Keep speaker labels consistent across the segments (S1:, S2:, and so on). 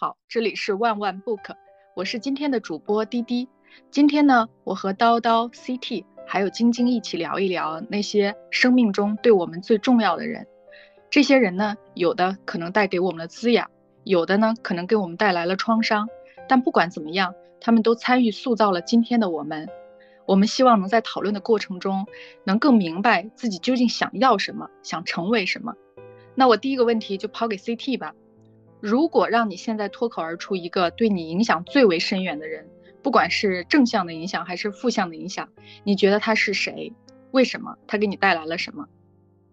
S1: 好，这里是万万 book，我是今天的主播滴滴。今天呢，我和叨叨、CT 还有晶晶一起聊一聊那些生命中对我们最重要的人。这些人呢，有的可能带给我们的滋养，有的呢可能给我们带来了创伤。但不管怎么样，他们都参与塑造了今天的我们。我们希望能在讨论的过程中，能更明白自己究竟想要什么，想成为什么。那我第一个问题就抛给 CT 吧。如果让你现在脱口而出一个对你影响最为深远的人，不管是正向的影响还是负向的影响，你觉得他是谁？为什么？他给你带来了什么？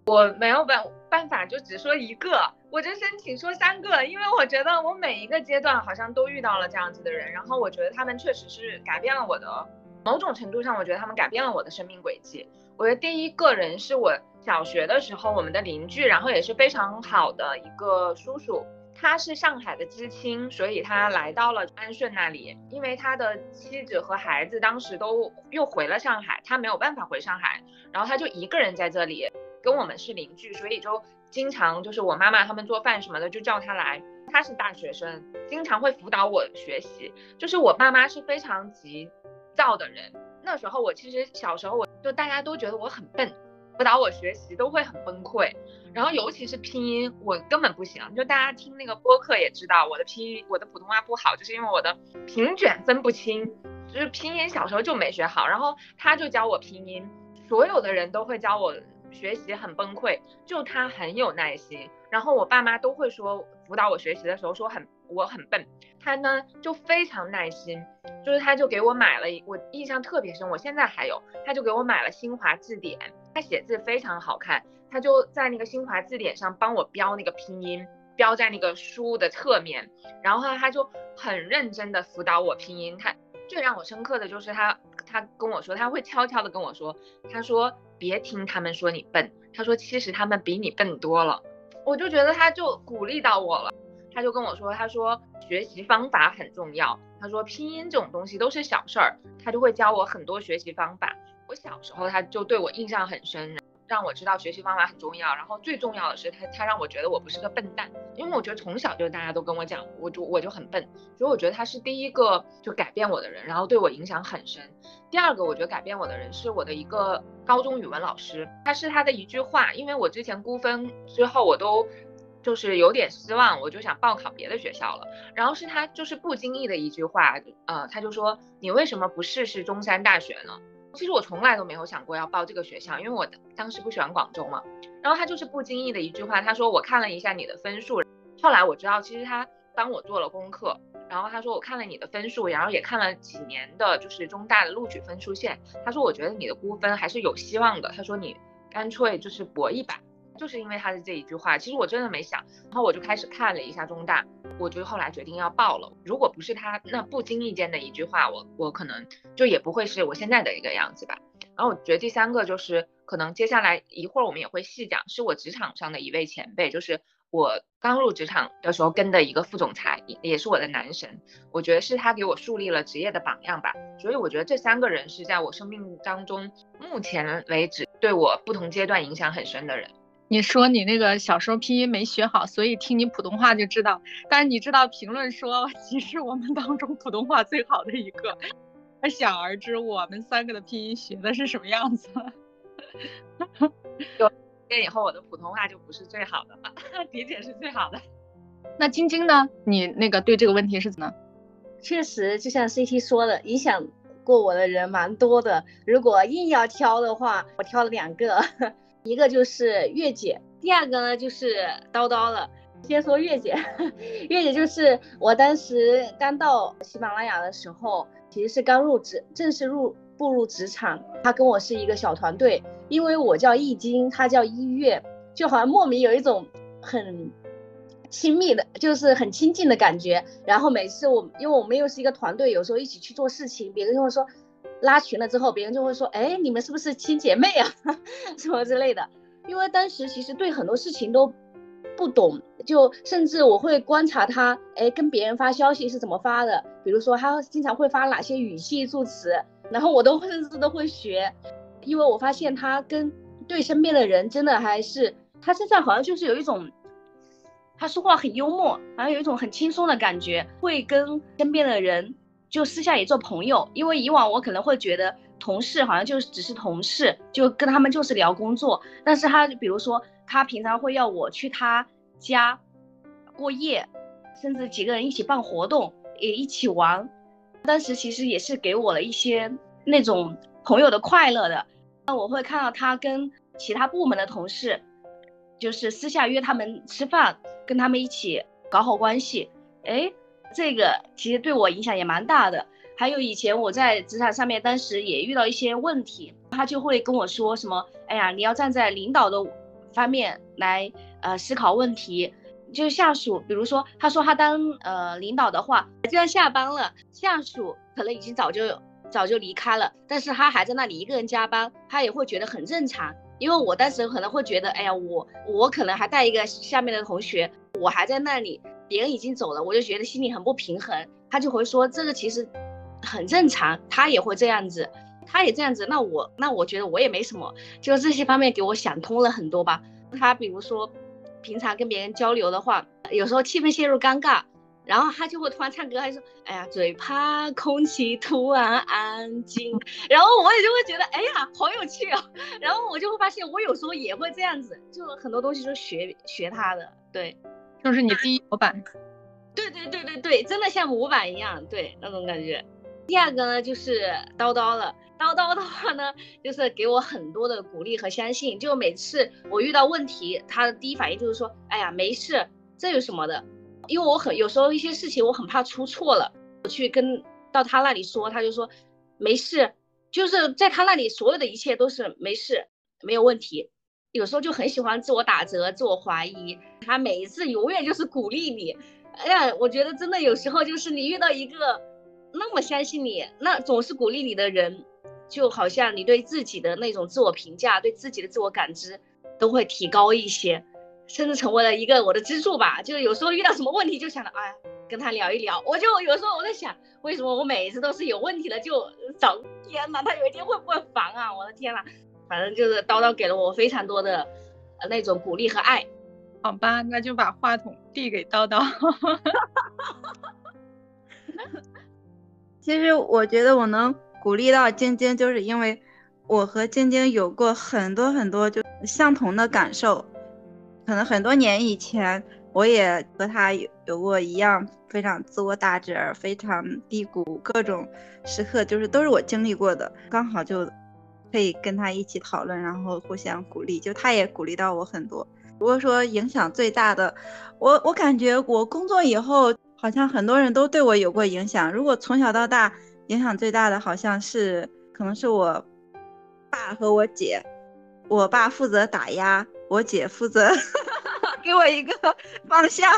S2: 我没有办办法，就只说一个，我就申请说三个，因为我觉得我每一个阶段好像都遇到了这样子的人，然后我觉得他们确实是改变了我的，某种程度上，我觉得他们改变了我的生命轨迹。我觉得第一个人是我小学的时候我们的邻居，然后也是非常好的一个叔叔。他是上海的知青，所以他来到了安顺那里，因为他的妻子和孩子当时都又回了上海，他没有办法回上海，然后他就一个人在这里，跟我们是邻居，所以就经常就是我妈妈他们做饭什么的就叫他来。他是大学生，经常会辅导我学习。就是我爸妈是非常急躁的人，那时候我其实小时候我就大家都觉得我很笨。辅导我学习都会很崩溃，然后尤其是拼音，我根本不行。就大家听那个播客也知道，我的拼音，我的普通话不好，就是因为我的平卷分不清，就是拼音小时候就没学好。然后他就教我拼音，所有的人都会教我学习很崩溃，就他很有耐心。然后我爸妈都会说辅导我学习的时候说很我很笨，他呢就非常耐心，就是他就给我买了，我印象特别深，我现在还有，他就给我买了新华字典。他写字非常好看，他就在那个新华字典上帮我标那个拼音，标在那个书的侧面，然后他就很认真的辅导我拼音。他最让我深刻的就是他，他跟我说，他会悄悄的跟我说，他说别听他们说你笨，他说其实他们比你笨多了。我就觉得他就鼓励到我了，他就跟我说，他说学习方法很重要，他说拼音这种东西都是小事儿，他就会教我很多学习方法。我小时候他就对我印象很深，让我知道学习方法很重要。然后最重要的是他他让我觉得我不是个笨蛋，因为我觉得从小就大家都跟我讲，我就我就很笨，所以我觉得他是第一个就改变我的人，然后对我影响很深。第二个我觉得改变我的人是我的一个高中语文老师，他是他的一句话，因为我之前估分之后我都就是有点失望，我就想报考别的学校了。然后是他就是不经意的一句话，呃，他就说你为什么不试试中山大学呢？其实我从来都没有想过要报这个学校，因为我当时不喜欢广州嘛。然后他就是不经意的一句话，他说我看了一下你的分数，后来我知道其实他帮我做了功课。然后他说我看了你的分数，然后也看了几年的就是中大的录取分数线。他说我觉得你的估分还是有希望的。他说你干脆就是搏一把。就是因为他的这一句话，其实我真的没想，然后我就开始看了一下中大，我就后来决定要报了。如果不是他那不经意间的一句话，我我可能就也不会是我现在的一个样子吧。然后我觉得第三个就是可能接下来一会儿我们也会细讲，是我职场上的一位前辈，就是我刚入职场的时候跟的一个副总裁，也也是我的男神。我觉得是他给我树立了职业的榜样吧。所以我觉得这三个人是在我生命当中目前为止对我不同阶段影响很深的人。
S1: 你说你那个小时候拼音没学好，所以听你普通话就知道。但是你知道评论说 你是我们当中普通话最好的一个，可想而知我们三个的拼音学的是什么样子。
S2: 有天以后我的普通话就不是最好的了，理解是最好的。
S1: 那晶晶呢？你那个对这个问题是怎么？
S3: 确实，就像 CT 说的，影响过我的人蛮多的。如果硬要挑的话，我挑了两个。一个就是月姐，第二个呢就是叨叨了。先说月姐，月姐就是我当时刚到喜马拉雅的时候，其实是刚入职，正式入步入职场。她跟我是一个小团队，因为我叫易经，她叫一月，就好像莫名有一种很亲密的，就是很亲近的感觉。然后每次我，因为我们又是一个团队，有时候一起去做事情，别人就会说。拉群了之后，别人就会说：“哎，你们是不是亲姐妹啊？什么之类的。”因为当时其实对很多事情都不懂，就甚至我会观察他，哎，跟别人发消息是怎么发的，比如说他经常会发哪些语气助词，然后我都 甚至都会学，因为我发现他跟对身边的人真的还是他身上好像就是有一种他说话很幽默，好像有一种很轻松的感觉，会跟身边的人就私下也做朋友。因为以往我可能会觉得同事好像就只是同事，就跟他们就是聊工作。但是他比如说他平常会要我去他家过夜，甚至几个人一起办活动，也一起玩。当时其实也是给我了一些那种朋友的快乐的。那我会看到他跟其他部门的同事，就是私下约他们吃饭。跟他们一起搞好关系，哎，这个其实对我影响也蛮大的。还有以前我在职场上面，当时也遇到一些问题，他就会跟我说什么，哎呀，你要站在领导的方面来呃思考问题。就是下属，比如说他说他当呃领导的话，就算下班了，下属可能已经早就早就离开了，但是他还在那里一个人加班，他也会觉得很正常。因为我当时可能会觉得，哎呀，我我可能还带一个下面的同学，我还在那里，别人已经走了，我就觉得心里很不平衡。他就会说，这个其实很正常，他也会这样子，他也这样子，那我那我觉得我也没什么，就这些方面给我想通了很多吧。他比如说，平常跟别人交流的话，有时候气氛陷入尴尬。然后他就会突然唱歌，他就说：“哎呀，最怕空气突然安静。”然后我也就会觉得：“哎呀，好有趣啊！” 然后我就会发现，我有时候也会这样子，就很多东西就学学他的，对，
S1: 就是你第一模板。
S3: 对对对对对，真的像模板一样，对那种感觉。第二个呢，就是叨叨了。叨叨的话呢，就是给我很多的鼓励和相信。就每次我遇到问题，他的第一反应就是说：“哎呀，没事，这有什么的。”因为我很有时候一些事情我很怕出错了，我去跟到他那里说，他就说没事，就是在他那里所有的一切都是没事，没有问题。有时候就很喜欢自我打折、自我怀疑，他每一次永远就是鼓励你。哎呀，我觉得真的有时候就是你遇到一个那么相信你、那总是鼓励你的人，就好像你对自己的那种自我评价、对自己的自我感知都会提高一些。甚至成为了一个我的支柱吧，就是有时候遇到什么问题就想着，哎，跟他聊一聊。我就有时候我在想，为什么我每一次都是有问题了就找，天哪，他有一天会不会烦啊？我的天哪，反正就是叨叨给了我非常多的那种鼓励和爱。
S1: 好吧，那就把话筒递给叨叨。
S4: 其实我觉得我能鼓励到晶晶，就是因为我和晶晶有过很多很多就相同的感受。可能很多年以前，我也和他有有过一样非常自我打折、非常低谷各种时刻，就是都是我经历过的，刚好就可以跟他一起讨论，然后互相鼓励。就他也鼓励到我很多。如果说影响最大的，我我感觉我工作以后，好像很多人都对我有过影响。如果从小到大影响最大的，好像是可能是我爸和我姐。我爸负责打压，我姐负责 给我一个 方向。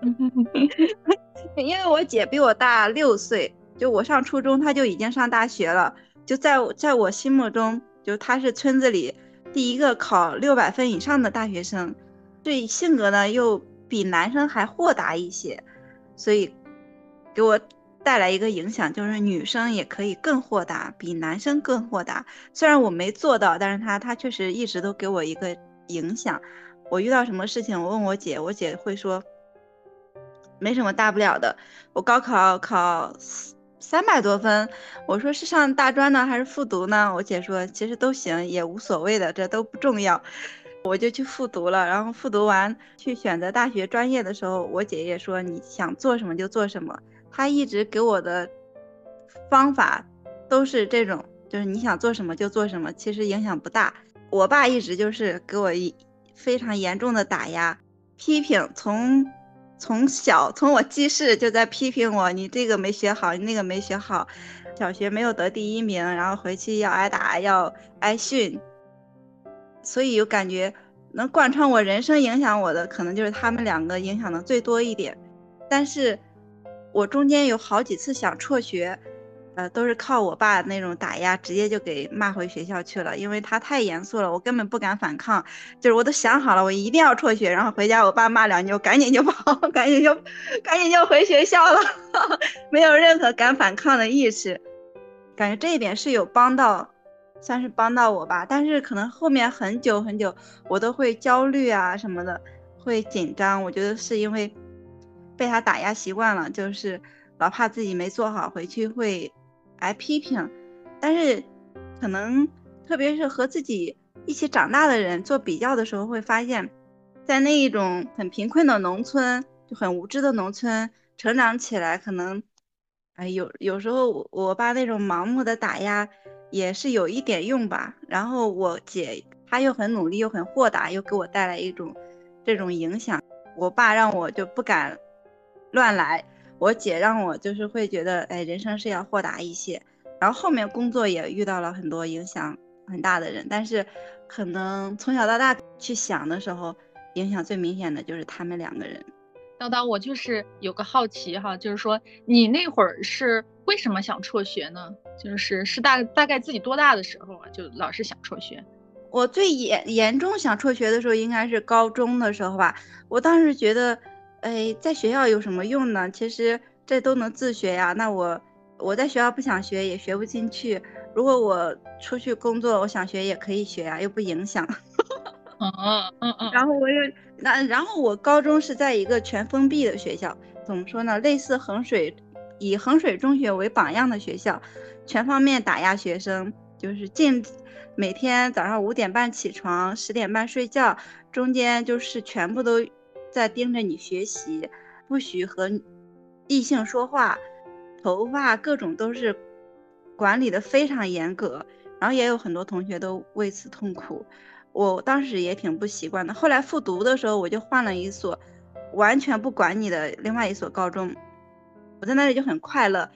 S4: 因为我姐比我大六岁，就我上初中，他就已经上大学了。就在在我心目中，就他是村子里第一个考六百分以上的大学生，对性格呢又比男生还豁达一些，所以给我。带来一个影响，就是女生也可以更豁达，比男生更豁达。虽然我没做到，但是他他确实一直都给我一个影响。我遇到什么事情，我问我姐，我姐会说没什么大不了的。我高考考三百多分，我说是上大专呢还是复读呢？我姐说其实都行，也无所谓的，这都不重要。我就去复读了，然后复读完去选择大学专业的时候，我姐也说你想做什么就做什么。她一直给我的方法都是这种，就是你想做什么就做什么，其实影响不大。我爸一直就是给我一非常严重的打压、批评，从从小从我记事就在批评我，你这个没学好，你那个没学好，小学没有得第一名，然后回去要挨打要挨训，所以有感觉能贯穿我人生、影响我的，可能就是他们两个影响的最多一点，但是。我中间有好几次想辍学，呃，都是靠我爸那种打压，直接就给骂回学校去了，因为他太严肃了，我根本不敢反抗。就是我都想好了，我一定要辍学，然后回家我爸骂两句，我赶紧就跑，赶紧就赶紧就回学校了，没有任何敢反抗的意识。感觉这一点是有帮到算是帮到我吧。但是可能后面很久很久，我都会焦虑啊什么的，会紧张。我觉得是因为被他打压习惯了，就是老怕自己没做好，回去会挨批评。但是可能特别是和自己一起长大的人做比较的时候，会发现，在那一种很贫困的农村，就很无知的农村成长起来，可能。哎，有有时候我爸那种盲目的打压也是有一点用吧。然后我姐她又很努力，又很豁达，又给我带来一种这种影响。我爸让我就不敢乱来，我姐让我就是会觉得，哎，人生是要豁达一些。然后后面工作也遇到了很多影响很大的人，但是可能从小到大去想的时候，影响最明显的就是他们两个人。
S1: 叨叨，我就是有个好奇哈，就是说你那会儿是为什么想辍学呢？就是是大大概自己多大的时候啊，就老是想辍学。
S4: 我最严严重想辍学的时候，应该是高中的时候吧。我当时觉得，哎，在学校有什么用呢？其实这都能自学呀。那我我在学校不想学也学不进去。如果我出去工作，我想学也可以学呀，又不影响。
S1: 嗯嗯嗯嗯。
S4: 然后我又。那然后我高中是在一个全封闭的学校，怎么说呢？类似衡水，以衡水中学为榜样的学校，全方面打压学生，就是进，每天早上五点半起床，十点半睡觉，中间就是全部都在盯着你学习，不许和异性说话，头发各种都是管理的非常严格，然后也有很多同学都为此痛苦。我当时也挺不习惯的，后来复读的时候，我就换了一所完全不管你的另外一所高中，我在那里就很快乐。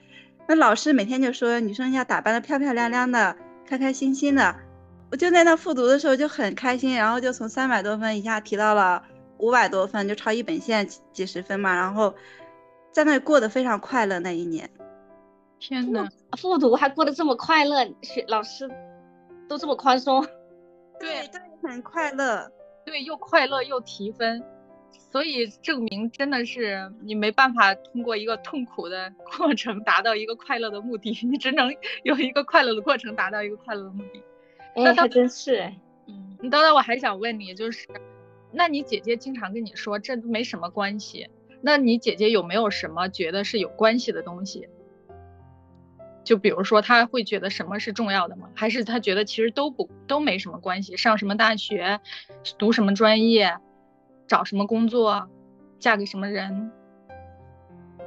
S4: 那老师每天就说女生要打扮的漂漂亮亮的，开开心心的。我就在那复读的时候就很开心，然后就从三百多分一下提到了五百多分，就超一本线几十分嘛。然后在那里过得非常快乐那一年。
S1: 天呐，
S3: 复读还过得这么快乐，学老师都这么宽松。
S4: 对，对，很快乐，
S1: 对，又快乐又提分，所以证明真的是你没办法通过一个痛苦的过程达到一个快乐的目的，你只能 有一个快乐的过程达到一个快乐的目的。
S3: 哎，还真是，
S1: 嗯，你等等，我还想问你，就是，那你姐姐经常跟你说这没什么关系，那你姐姐有没有什么觉得是有关系的东西？就比如说，他会觉得什么是重要的吗？还是他觉得其实都不都没什么关系？上什么大学，读什么专业，找什么工作，嫁给什么人？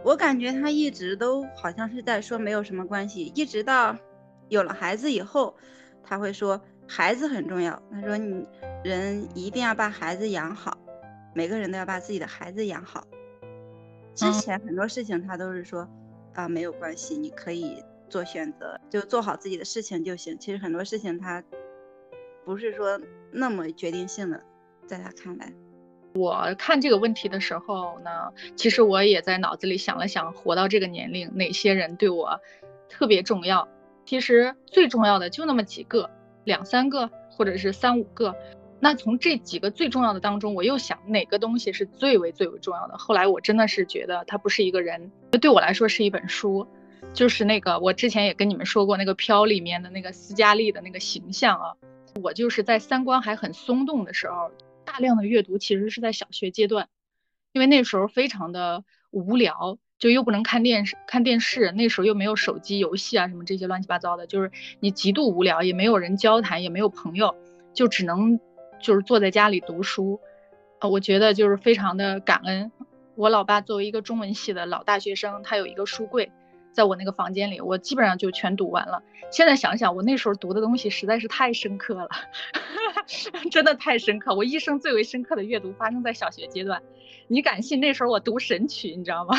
S4: 我感觉他一直都好像是在说没有什么关系，一直到有了孩子以后，他会说孩子很重要。他说你人一定要把孩子养好，每个人都要把自己的孩子养好。之前很多事情他都是说啊没有关系，你可以。做选择就做好自己的事情就行。其实很多事情他不是说那么决定性的，在他看来，
S1: 我看这个问题的时候呢，其实我也在脑子里想了想，活到这个年龄，哪些人对我特别重要？其实最重要的就那么几个，两三个或者是三五个。那从这几个最重要的当中，我又想哪个东西是最为最为重要的？后来我真的是觉得它不是一个人，对我来说是一本书。就是那个，我之前也跟你们说过，那个《飘》里面的那个斯嘉丽的那个形象啊，我就是在三观还很松动的时候，大量的阅读其实是在小学阶段，因为那时候非常的无聊，就又不能看电视，看电视，那时候又没有手机游戏啊什么这些乱七八糟的，就是你极度无聊，也没有人交谈，也没有朋友，就只能就是坐在家里读书，呃，我觉得就是非常的感恩，我老爸作为一个中文系的老大学生，他有一个书柜。在我那个房间里，我基本上就全读完了。现在想想，我那时候读的东西实在是太深刻了，真的太深刻。我一生最为深刻的阅读发生在小学阶段。你敢信那时候我读《神曲》，你知道吗？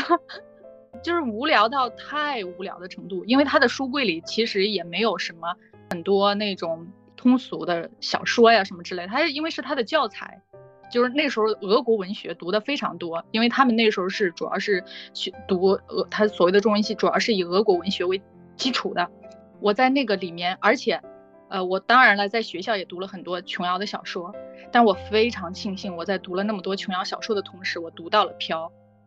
S1: 就是无聊到太无聊的程度。因为他的书柜里其实也没有什么很多那种通俗的小说呀什么之类的，他因为是他的教材。就是那时候俄国文学读的非常多，因为他们那时候是主要是去读俄，他所谓的中文系主要是以俄国文学为基础的。我在那个里面，而且，呃，我当然了，在学校也读了很多琼瑶的小说，但我非常庆幸我在读了那么多琼瑶小说的同时，我读到了《飘》。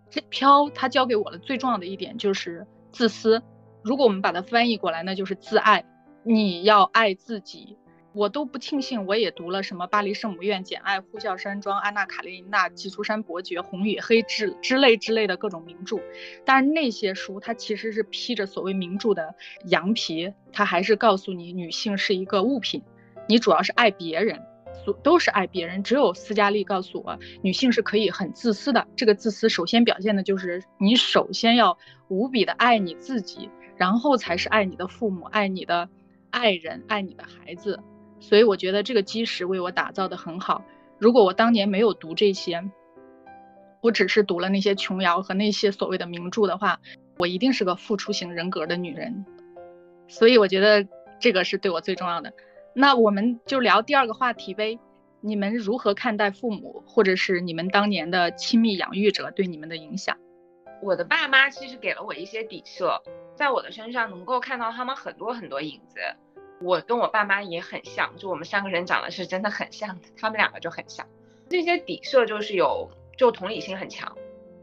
S1: 这《飘》它教给我的最重要的一点就是自私。如果我们把它翻译过来，那就是自爱。你要爱自己。我都不庆幸，我也读了什么《巴黎圣母院》《简爱》《呼啸山庄》《安娜卡列尼娜》《基督山伯爵》《红与黑》之之类之类的各种名著。但是那些书，它其实是披着所谓名著的羊皮，它还是告诉你女性是一个物品，你主要是爱别人，所都是爱别人。只有斯嘉丽告诉我，女性是可以很自私的。这个自私首先表现的就是你首先要无比的爱你自己，然后才是爱你的父母、爱你的爱人、爱你的孩子。所以我觉得这个基石为我打造的很好。如果我当年没有读这些，我只是读了那些琼瑶和那些所谓的名著的话，我一定是个付出型人格的女人。所以我觉得这个是对我最重要的。那我们就聊第二个话题呗。你们如何看待父母，或者是你们当年的亲密养育者对你们的影响？
S2: 我的爸妈其实给了我一些底色，在我的身上能够看到他们很多很多影子。我跟我爸妈也很像，就我们三个人长得是真的很像，他们两个就很像。这些底色就是有，就同理心很强。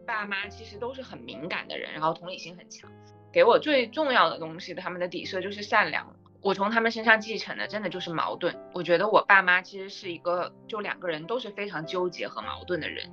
S2: 爸妈其实都是很敏感的人，然后同理心很强。给我最重要的东西，他们的底色就是善良。我从他们身上继承的真的就是矛盾。我觉得我爸妈其实是一个，就两个人都是非常纠结和矛盾的人，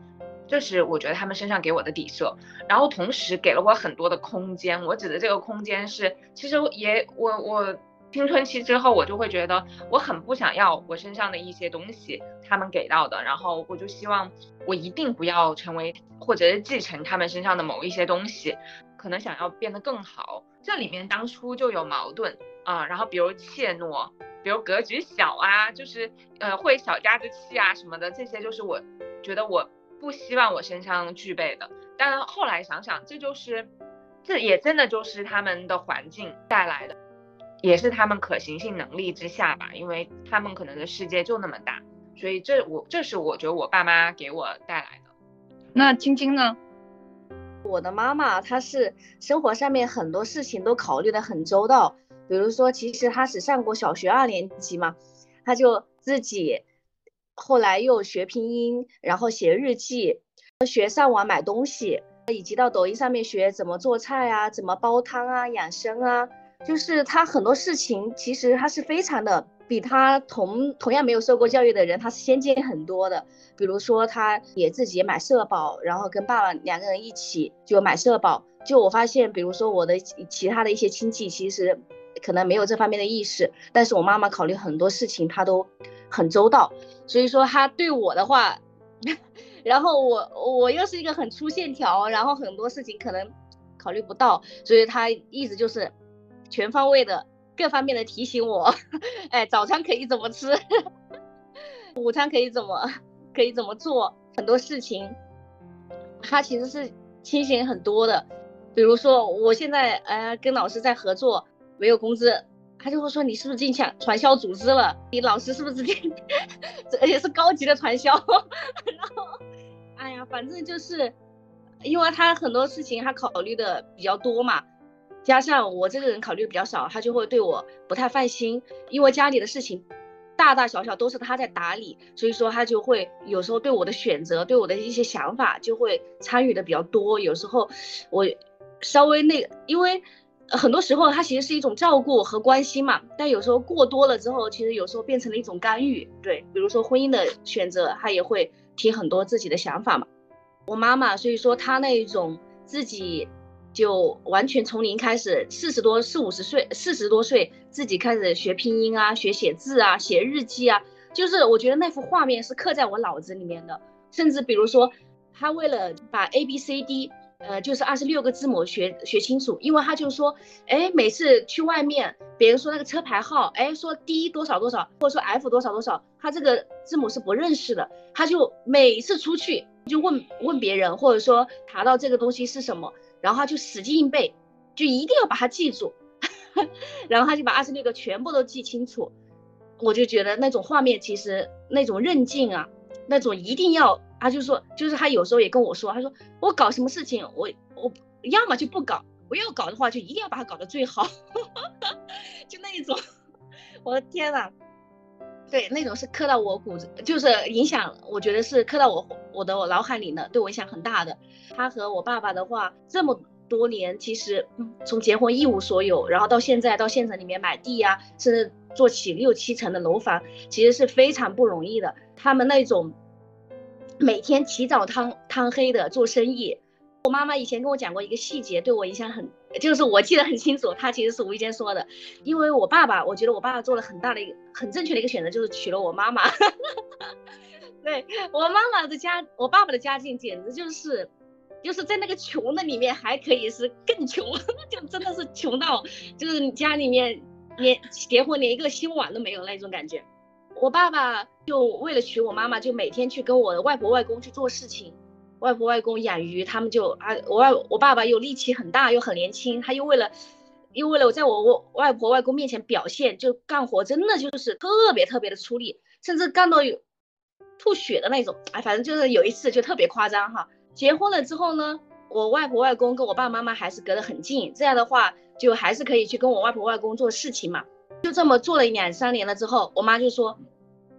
S2: 这是我觉得他们身上给我的底色。然后同时给了我很多的空间。我指的这个空间是，其实也我我。青春期之后，我就会觉得我很不想要我身上的一些东西，他们给到的，然后我就希望我一定不要成为或者是继承他们身上的某一些东西，可能想要变得更好。这里面当初就有矛盾啊，然后比如怯懦，比如格局小啊，就是呃会小家子气啊什么的，这些就是我觉得我不希望我身上具备的。但后来想想，这就是这也真的就是他们的环境带来的。也是他们可行性能力之下吧，因为他们可能的世界就那么大，所以这我这是我觉得我爸妈给我带来的。
S1: 那晶晶呢？
S3: 我的妈妈她是生活上面很多事情都考虑的很周到，比如说其实她只上过小学二年级嘛，她就自己后来又学拼音，然后写日记，学上网买东西，以及到抖音上面学怎么做菜啊，怎么煲汤啊，养生啊。就是他很多事情，其实他是非常的比他同同样没有受过教育的人，他是先进很多的。比如说，他也自己买社保，然后跟爸爸两个人一起就买社保。就我发现，比如说我的其他的一些亲戚，其实可能没有这方面的意识，但是我妈妈考虑很多事情，她都很周到。所以说，他对我的话，然后我我又是一个很粗线条，然后很多事情可能考虑不到，所以他一直就是。全方位的、各方面的提醒我，哎，早餐可以怎么吃，午餐可以怎么可以怎么做，很多事情，他其实是清醒很多的。比如说，我现在呃跟老师在合作，没有工资，他就会说你是不是进抢传销组织了？你老师是不是进，而且是高级的传销？然后，哎呀，反正就是，因为他很多事情他考虑的比较多嘛。加上我这个人考虑比较少，他就会对我不太放心，因为家里的事情大大小小都是他在打理，所以说他就会有时候对我的选择、对我的一些想法就会参与的比较多。有时候我稍微那个，因为很多时候他其实是一种照顾和关心嘛，但有时候过多了之后，其实有时候变成了一种干预。对，比如说婚姻的选择，他也会提很多自己的想法嘛。我妈妈，所以说她那一种自己。就完全从零开始，四十多四五十岁，四十多岁自己开始学拼音啊，学写字啊，写日记啊，就是我觉得那幅画面是刻在我脑子里面的。甚至比如说，他为了把 A B C D，呃，就是二十六个字母学学清楚，因为他就说，哎，每次去外面，别人说那个车牌号，哎，说 D 多少多少，或者说 F 多少多少，他这个字母是不认识的，他就每次出去就问问别人，或者说查到这个东西是什么。然后他就死记硬背，就一定要把它记住，然后他就把二十六个全部都记清楚。我就觉得那种画面，其实那种韧劲啊，那种一定要，他就说，就是他有时候也跟我说，他说我搞什么事情，我我要么就不搞，我要搞的话就一定要把它搞得最好，就那一种，我的天呐，对，那种是刻到我骨子，就是影响，我觉得是刻到我我的脑海里的，对我影响很大的。他和我爸爸的话，这么多年，其实从结婚一无所有，然后到现在到县城里面买地呀，甚至做起六七层的楼房，其实是非常不容易的。他们那种每天起早贪贪黑的做生意，我妈妈以前跟我讲过一个细节，对我影响很，就是我记得很清楚。他其实是无意间说的，因为我爸爸，我觉得我爸爸做了很大的一个很正确的一个选择，就是娶了我妈妈。对我妈妈的家，我爸爸的家境简直就是，就是在那个穷的里面还可以是更穷，就真的是穷到就是家里面连结婚连一个新碗都没有那种感觉。我爸爸就为了娶我妈妈，就每天去跟我的外婆外公去做事情。外婆外公养鱼，他们就啊，我外我爸爸又力气很大，又很年轻，他又为了又为了我在我外婆外公面前表现，就干活真的就是特别特别的出力，甚至干到有。吐血的那种，哎，反正就是有一次就特别夸张哈。结婚了之后呢，我外婆外公跟我爸爸妈妈还是隔得很近，这样的话就还是可以去跟我外婆外公做事情嘛。就这么做了两三年了之后，我妈就说，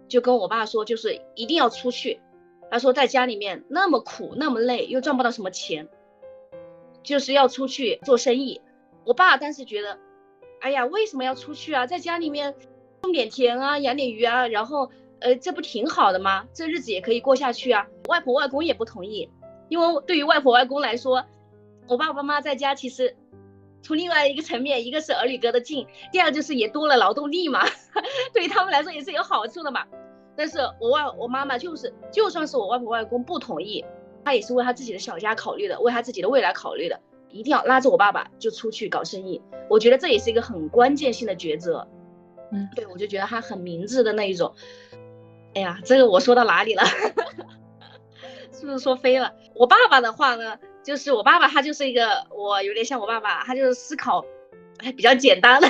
S3: 就跟我爸说，就是一定要出去。他说在家里面那么苦那么累，又赚不到什么钱，就是要出去做生意。我爸当时觉得，哎呀，为什么要出去啊？在家里面种点田啊，养点鱼啊，然后。呃，这不挺好的吗？这日子也可以过下去啊。外婆外公也不同意，因为对于外婆外公来说，我爸爸妈妈在家其实从另外一个层面，一个是儿女隔得近，第二就是也多了劳动力嘛，对于他们来说也是有好处的嘛。但是我外我妈妈就是，就算是我外婆外公不同意，她也是为她自己的小家考虑的，为她自己的未来考虑的，一定要拉着我爸爸就出去搞生意。我觉得这也是一个很关键性的抉择。
S1: 嗯，
S3: 对，我就觉得他很明智的那一种。哎呀，这个我说到哪里了？是不是说飞了？我爸爸的话呢，就是我爸爸他就是一个，我有点像我爸爸，他就是思考还比较简单的。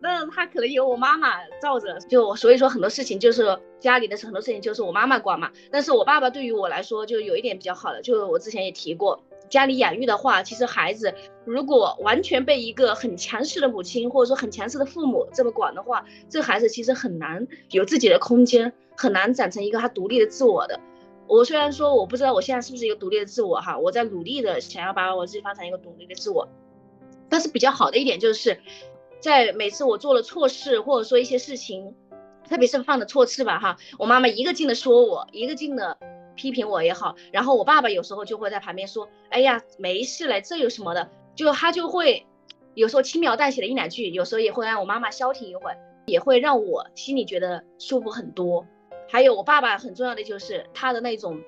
S3: 那他可能有我妈妈罩着，就所以说很多事情就是家里的很多事情就是我妈妈管嘛。但是我爸爸对于我来说就有一点比较好的，就是我之前也提过。家里养育的话，其实孩子如果完全被一个很强势的母亲或者说很强势的父母这么管的话，这孩子其实很难有自己的空间，很难长成一个他独立的自我的。我虽然说我不知道我现在是不是一个独立的自我哈，我在努力的想要把我自己发展一个独立的自我，但是比较好的一点就是，在每次我做了错事或者说一些事情，特别是犯的错事吧哈，我妈妈一个劲的说我，一个劲的。批评我也好，然后我爸爸有时候就会在旁边说：“哎呀，没事嘞，这有什么的？”就他就会有时候轻描淡写的一两句，有时候也会让我妈妈消停一会儿，也会让我心里觉得舒服很多。还有我爸爸很重要的就是他的那种，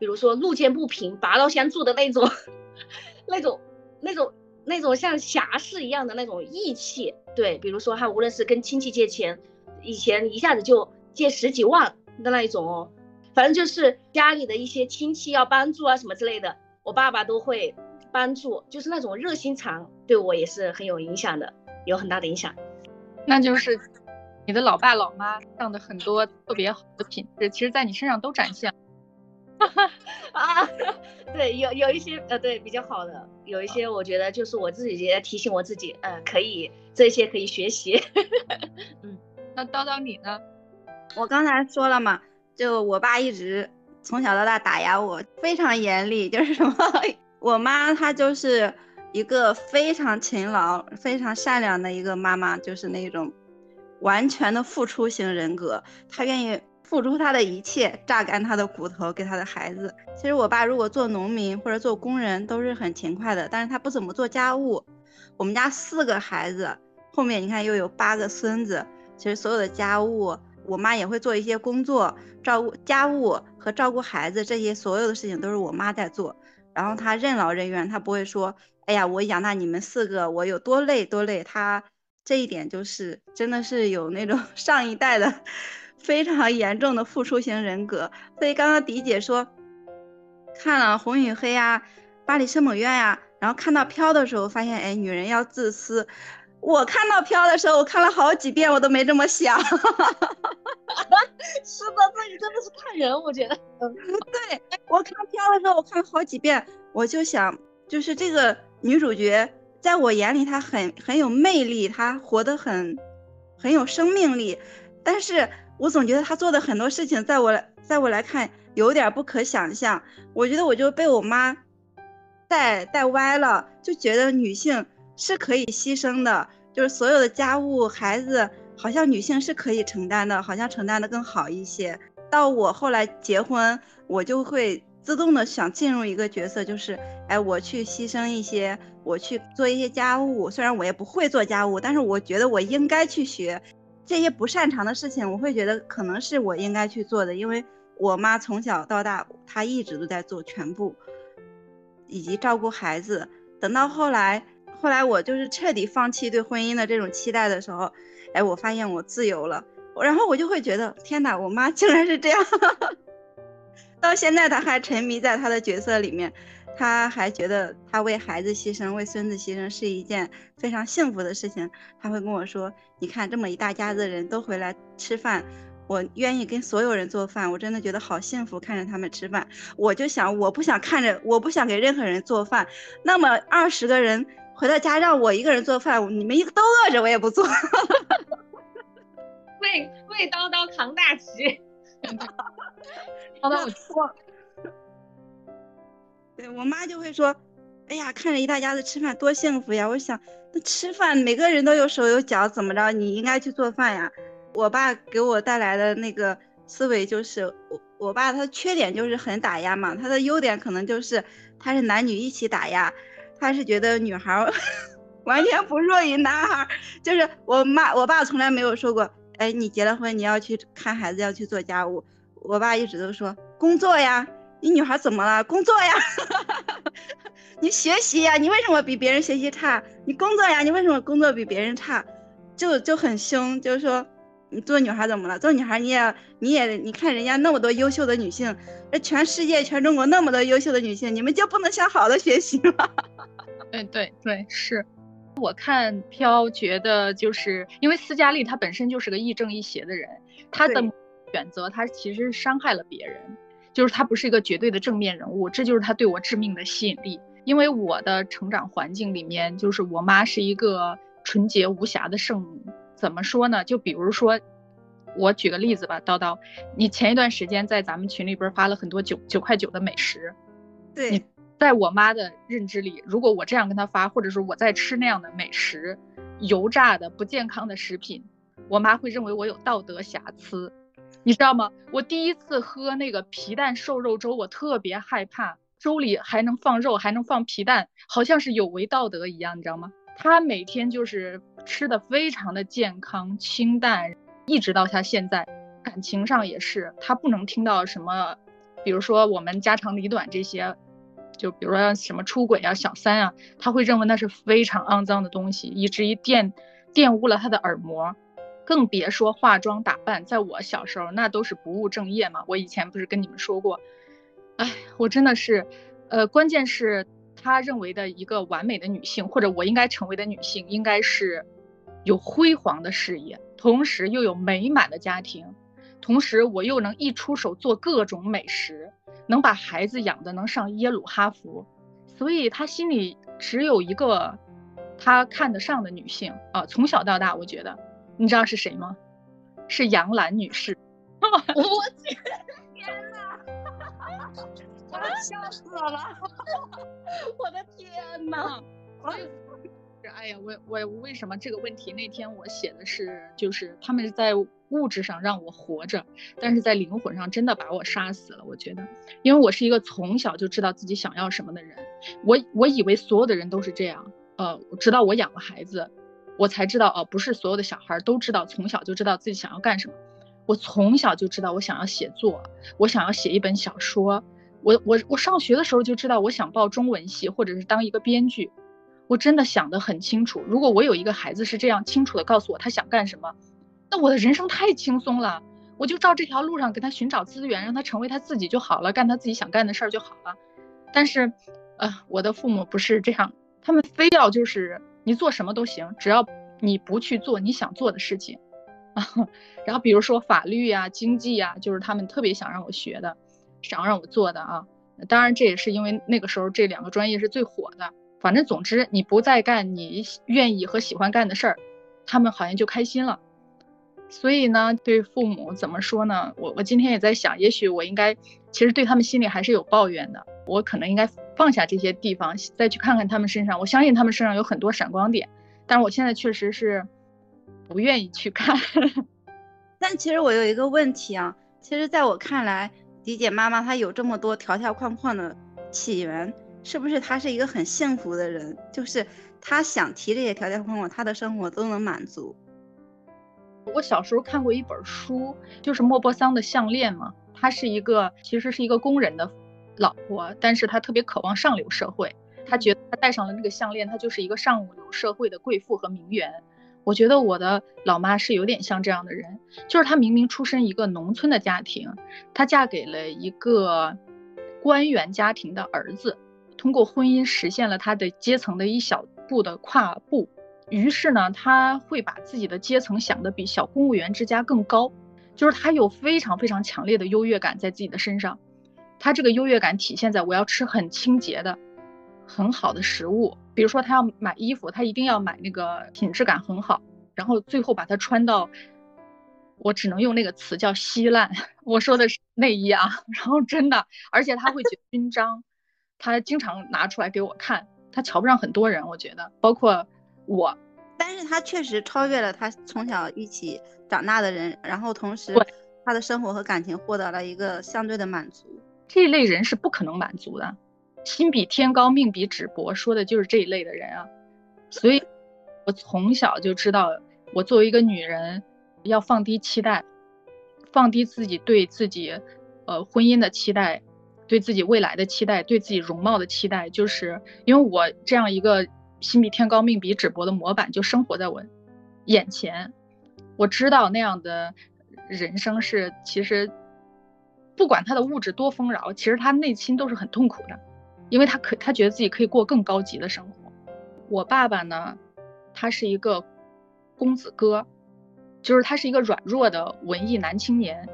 S3: 比如说路见不平拔刀相助的那种，那种那种那种像侠士一样的那种义气。对，比如说他无论是跟亲戚借钱，以前一下子就借十几万的那一种哦。反正就是家里的一些亲戚要帮助啊什么之类的，我爸爸都会帮助，就是那种热心肠，对我也是很有影响的，有很大的影响。
S1: 那就是你的老爸老妈上的很多特别好的品质，其实在你身上都展现。
S3: 啊，对，有有一些呃，对比较好的，有一些我觉得就是我自己也提醒我自己，嗯，可以这些可以学习。
S1: 嗯，那叨叨你呢？
S4: 我刚才说了嘛。就我爸一直从小到大打压我，非常严厉。就是什么，我妈她就是一个非常勤劳、非常善良的一个妈妈，就是那种完全的付出型人格。她愿意付出他的一切，榨干他的骨头给他的孩子。其实我爸如果做农民或者做工人都是很勤快的，但是他不怎么做家务。我们家四个孩子，后面你看又有八个孙子，其实所有的家务。我妈也会做一些工作，照顾家务和照顾孩子，这些所有的事情都是我妈在做。然后他任劳任怨，他不会说：“哎呀，我养大你们四个，我有多累多累。”他这一点就是真的是有那种 上一代的非常 严重的付出型人格。所以刚刚迪姐说看了《红与黑》啊，《巴黎圣母院》呀，然后看到飘的时候，发现哎，女人要自私。我看到飘的时候，我看了好几遍，我都没这么想。是的，这
S3: 个真的是看人，我觉得。
S4: 对我看飘的时候，我看了好几遍，我就想，就是这个女主角，在我眼里她很很有魅力，她活得很很有生命力，但是我总觉得他做的很多事情，在我在我来看有点不可想象。我觉得我就被我妈。带带歪了，就觉得女性是可以牺牲的，就是所有的家务、孩子，好像女性是可以承担的，好像承担的更好一些。到我后来结婚，我就会自动的想进入一个角色，就是哎，我去牺牲一些，我去做一些家务。虽然我也不会做家务，但是我觉得我应该去学这些不擅长的事情，我会觉得可能是我应该去做的，因为我妈从小到大，她一直都在做全部。以及照顾孩子，等到后来，后来我就是彻底放弃对婚姻的这种期待的时候，哎，我发现我自由了，然后我就会觉得，天哪，我妈竟然是这样。到现在，她还沉迷在她的角色里面，她还觉得他为孩子牺牲，为孙子牺牲是一件非常幸福的事情。他会跟我说，你看这么一大家子人都回来吃饭。我愿意跟所有人做饭，我真的觉得好幸福，看着他们吃饭，我就想，我不想看着，我不想给任何人做饭。那么二十个人回到家让我一个人做饭，你们一个都饿着，我也不做。
S2: 为为叨叨扛大旗，
S1: 叨叨我错。
S4: 我妈就会说，哎呀，看着一大家子吃饭多幸福呀！我想，那吃饭每个人都有手有脚，怎么着？你应该去做饭呀。我爸给我带来的那个思维就是，我我爸他缺点就是很打压嘛，他的优点可能就是他是男女一起打压，他是觉得女孩 完全不弱于男孩，就是我妈我爸从来没有说过，哎，你结了婚你要去看孩子要去做家务，我爸一直都说工作呀，你女孩怎么了？工作呀，你学习呀，你为什么比别人学习差？你工作呀，你为什么工作比别人差？就就很凶，就是说。你做女孩怎么了？做女孩你也你也你看人家那么多优秀的女性，那全世界全中国那么多优秀的女性，你们就不能向好的学习吗？
S1: 对对对，是。我看飘觉得就是因为斯嘉丽她本身就是个亦正亦邪的人，她的选择她其实伤害了别人，就是他不是一个绝对的正面人物，这就是他对我致命的吸引力。因为我的成长环境里面，就是我妈是一个纯洁无瑕的圣母。怎么说呢？就比如说，我举个例子吧，叨叨，你前一段时间在咱们群里边发了很多九九块九的美食，
S4: 对，
S1: 在我妈的认知里，如果我这样跟她发，或者说我在吃那样的美食，油炸的不健康的食品，我妈会认为我有道德瑕疵，你知道吗？我第一次喝那个皮蛋瘦肉粥，我特别害怕，粥里还能放肉，还能放皮蛋，好像是有违道德一样，你知道吗？他每天就是吃的非常的健康清淡，一直到他现在，感情上也是，他不能听到什么，比如说我们家长里短这些，就比如说什么出轨啊、小三啊，他会认为那是非常肮脏的东西，以至于玷玷污了他的耳膜，更别说化妆打扮。在我小时候，那都是不务正业嘛。我以前不是跟你们说过，哎，我真的是，呃，关键是。他认为的一个完美的女性，或者我应该成为的女性，应该是有辉煌的事业，同时又有美满的家庭，同时我又能一出手做各种美食，能把孩子养的能上耶鲁哈佛，所以他心里只有一个他看得上的女性啊。从小到大，我觉得，你知道是谁吗？是杨澜女士。
S3: 我天，天哪！我笑死了！我的天呐！
S1: 哎呀，我我为什么这个问题那天我写的是，就是他们在物质上让我活着，但是在灵魂上真的把我杀死了。我觉得，因为我是一个从小就知道自己想要什么的人，我我以为所有的人都是这样，呃，直到我养了孩子，我才知道哦，不是所有的小孩都知道从小就知道自己想要干什么。我从小就知道我想要写作，我想要写一本小说。我我我上学的时候就知道我想报中文系，或者是当一个编剧。我真的想得很清楚。如果我有一个孩子是这样清楚的告诉我他想干什么，那我的人生太轻松了。我就照这条路上给他寻找资源，让他成为他自己就好了，干他自己想干的事儿就好了。但是，呃，我的父母不是这样，他们非要就是你做什么都行，只要你不去做你想做的事情。啊，然后比如说法律呀、经济呀，就是他们特别想让我学的。想让我做的啊，当然这也是因为那个时候这两个专业是最火的。反正总之你不再干你愿意和喜欢干的事儿，他们好像就开心了。所以呢，对父母怎么说呢？我我今天也在想，也许我应该其实对他们心里还是有抱怨的。我可能应该放下这些地方，再去看看他们身上。我相信他们身上有很多闪光点，但是我现在确实是不愿意去看。
S4: 但其实我有一个问题啊，其实在我看来，迪姐妈妈她有这么多条条框框的起源，是不是她是一个很幸福的人？就是她想提这些条条框框，她的生活都能满足。
S1: 我小时候看过一本书，就是莫泊桑的项链嘛，他是一个其实是一个工人的。老婆，但是她特别渴望上流社会，她觉得她戴上了那个项链，她就是一个上流社会的贵妇和名媛。我觉得我的老妈是有点像这样的人，就是她明明出身一个农村的家庭，她嫁给了一个官员家庭的儿子，通过婚姻实现了她的阶层的一小步的跨步。于是呢，她会把自己的阶层想的比小公务员之家更高，就是她有非常非常强烈的优越感在自己的身上。他这个优越感体现在我要吃很清洁的、很好的食物，比如说他要买衣服，他一定要买那个品质感很好，然后最后把它穿到，我只能用那个词叫稀烂。我说的是内衣啊，然后真的，而且他会觉勋章，他经常拿出来给我看。他瞧不上很多人，我觉得，包括我，
S4: 但是他确实超越了他从小一起长大的人，然后同时他的生活和感情获得了一个相对的满足。
S1: 这一类人是不可能满足的，心比天高，命比纸薄，说的就是这一类的人啊。所以，我从小就知道，我作为一个女人，要放低期待，放低自己对自己，呃，婚姻的期待，对自己未来的期待，对自己容貌的期待，就是因为我这样一个心比天高，命比纸薄的模板就生活在我眼前，我知道那样的人生是其实。不管他的物质多丰饶，其实他内心都是很痛苦的，因为他可他觉得自己可以过更高级的生活。我爸爸呢，他是一个公子哥，就是他是一个软弱的文艺男青年。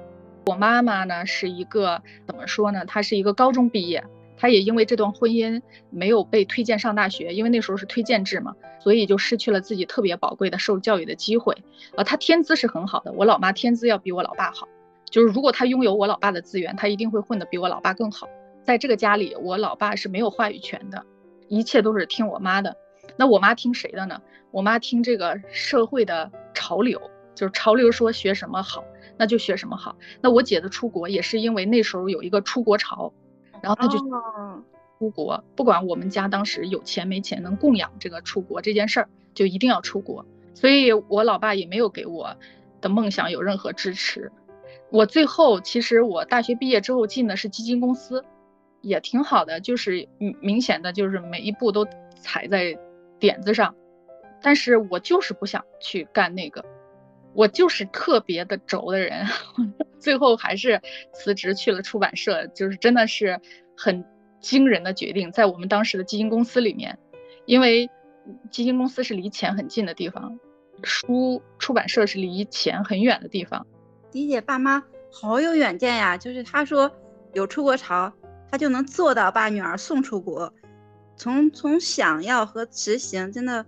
S1: 我妈妈呢是一个怎么说呢？她是一个高中毕业，她也因为这段婚姻没有被推荐上大学，因为那时候是推荐制嘛，所以就失去了自己特别宝贵的受教育的机会。呃，她天资是很好的，我老妈天资要比我老爸好。就是如果他拥有我老爸的资源，他一定会混得比我老爸更好。在这个家里，我老爸是没有话语权的，一切都是听我妈的。那我妈听谁的呢？我妈听这个社会的潮流，就是潮流说学什么好，那就学什么好。那我姐的出国也是因为那时候有一个出国潮，然后她就出国，不管我们家当时有钱没钱，能供养这个出国这件事儿，就一定要出国。所以我老爸也没有给我的梦想有任何支持。我最后其实我大学毕业之后进的是基金公司，也挺好的，就是明明显的就是每一步都踩在点子上，但是我就是不想去干那个，我就是特别的轴的人，最后还是辞职去了出版社，就是真的是很惊人的决定，在我们当时的基金公司里面，因为基金公司是离钱很近的地方，书出版社是离钱很远的地方。
S4: 迪姐爸妈好有远见呀！就是她说有出国潮，她就能做到把女儿送出国。从从想要和执行，真的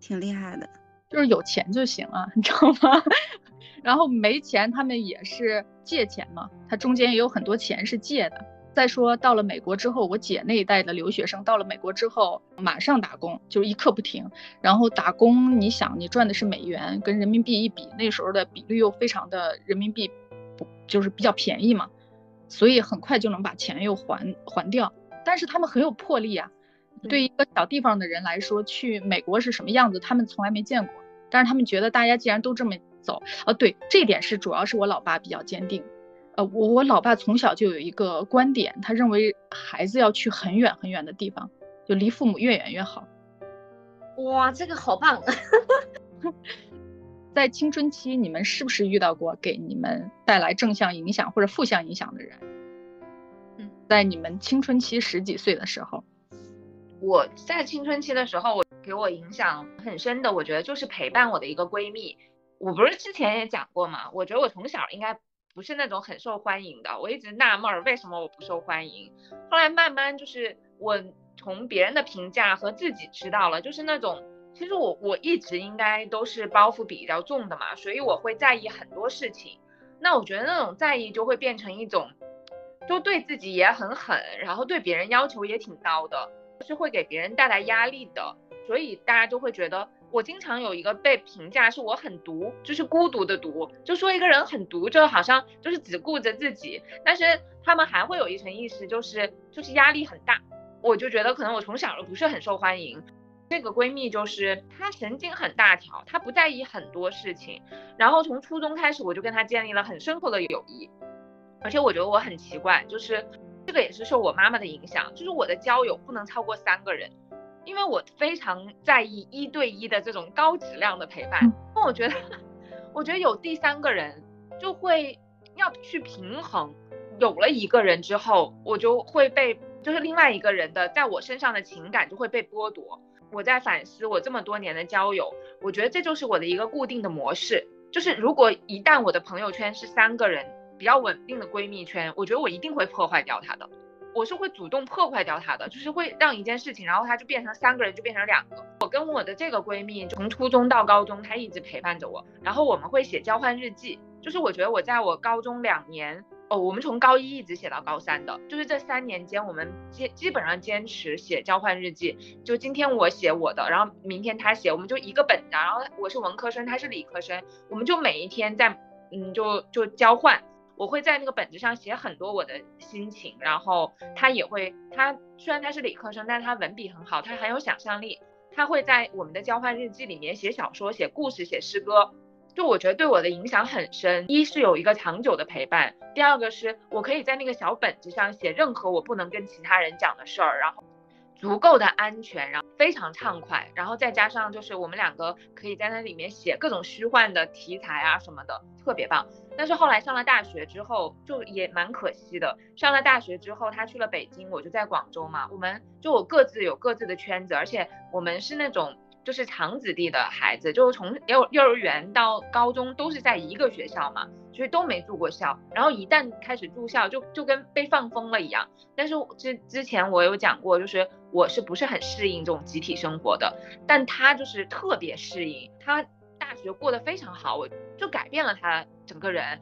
S4: 挺厉害的。
S1: 就是有钱就行了，你知道吗？然后没钱，他们也是借钱嘛。他中间也有很多钱是借的。再说到了美国之后，我姐那一代的留学生到了美国之后，马上打工，就是一刻不停。然后打工，你想你赚的是美元，跟人民币一比，那时候的比率又非常的人民币不就是比较便宜嘛，所以很快就能把钱又还还掉。但是他们很有魄力啊，对一个小地方的人来说，去美国是什么样子，他们从来没见过。但是他们觉得大家既然都这么走，啊，对，这点是主要是我老爸比较坚定。呃，我我老爸从小就有一个观点，他认为孩子要去很远很远的地方，就离父母越远越好。
S3: 哇，这个好棒！
S1: 在青春期，你们是不是遇到过给你们带来正向影响或者负向影响的人？
S2: 嗯，
S1: 在你们青春期十几岁的时候，
S2: 我在青春期的时候，我给我影响很深的，我觉得就是陪伴我的一个闺蜜。我不是之前也讲过吗？我觉得我从小应该。不是那种很受欢迎的，我一直纳闷儿为什么我不受欢迎。后来慢慢就是我从别人的评价和自己知道了，就是那种其实我我一直应该都是包袱比较重的嘛，所以我会在意很多事情。那我觉得那种在意就会变成一种就对自己也很狠，然后对别人要求也挺高的，是会给别人带来压力的，所以大家就会觉得我经常有一个被评价是我很独，就是孤独的独，就说一个人很独，就好像就是只顾着自己，但是他们还会有一层意识，就是就是压力很大，我就觉得可能我从小就不是很受欢迎。这个闺蜜就是她神经很大条，她不在意很多事情，然后从初中开始我就跟她建立了很深厚的友谊。而且我觉得我很奇怪，就是这个也是受我妈妈的影响，就是我的交友不能超过三个人，因为我非常在意一对一的这种高质量的陪伴。那我觉得，我觉得有第三个人就会要去平衡，有了一个人之后，我就会被就是另外一个人的在我身上的情感就会被剥夺。我在反思我这么多年的交友，我觉得这就是我的一个固定的模式，就是如果一旦我的朋友圈是三个人。比较稳定的闺蜜圈，我觉得我一定会破坏掉它的，我是会主动破坏掉她的，就是会让一件事情，然后她就变成三个人，就变成两个。我跟我的这个闺蜜从初中到高中，她一直陪伴着我，然后我们会写交换日记，就是我觉得我在我高中两年，哦，我们从高一一直写到高三的，就是这三年间，我们坚基本上坚持写交换日记，就今天我写我的，然后明天她写，我们就一个本子，然后我是文科生，她是理科生，我们就每一天在，嗯，就就交换。我会在那个本子上写很多我的心情，然后他也会，他虽然他是理科生，但是他文笔很好，他很有想象力，他会在我们的交换日记里面写小说、写故事、写诗歌，就我觉得对我的影响很深。一是有一个长久的陪伴，第二个是我可以在那个小本子上写任何我不能跟其他人讲的事儿，然后。足够的安全，然后非常畅快，然后再加上就是我们两个可以在那里面写各种虚幻的题材啊什么的，特别棒。但是后来上了大学之后，就也蛮可惜的。上了大学之后，他去了北京，我就在广州嘛，我们就我各自有各自的圈子，而且我们是那种。就是长子弟的孩子，就从幼幼儿园到高中都是在一个学校嘛，所以都没住过校。然后一旦开始住校，就就跟被放风了一样。但是之之前我有讲过，就是我是不是很适应这种集体生活的？但他就是特别适应，他大学过得非常好，我就改变了他整个人。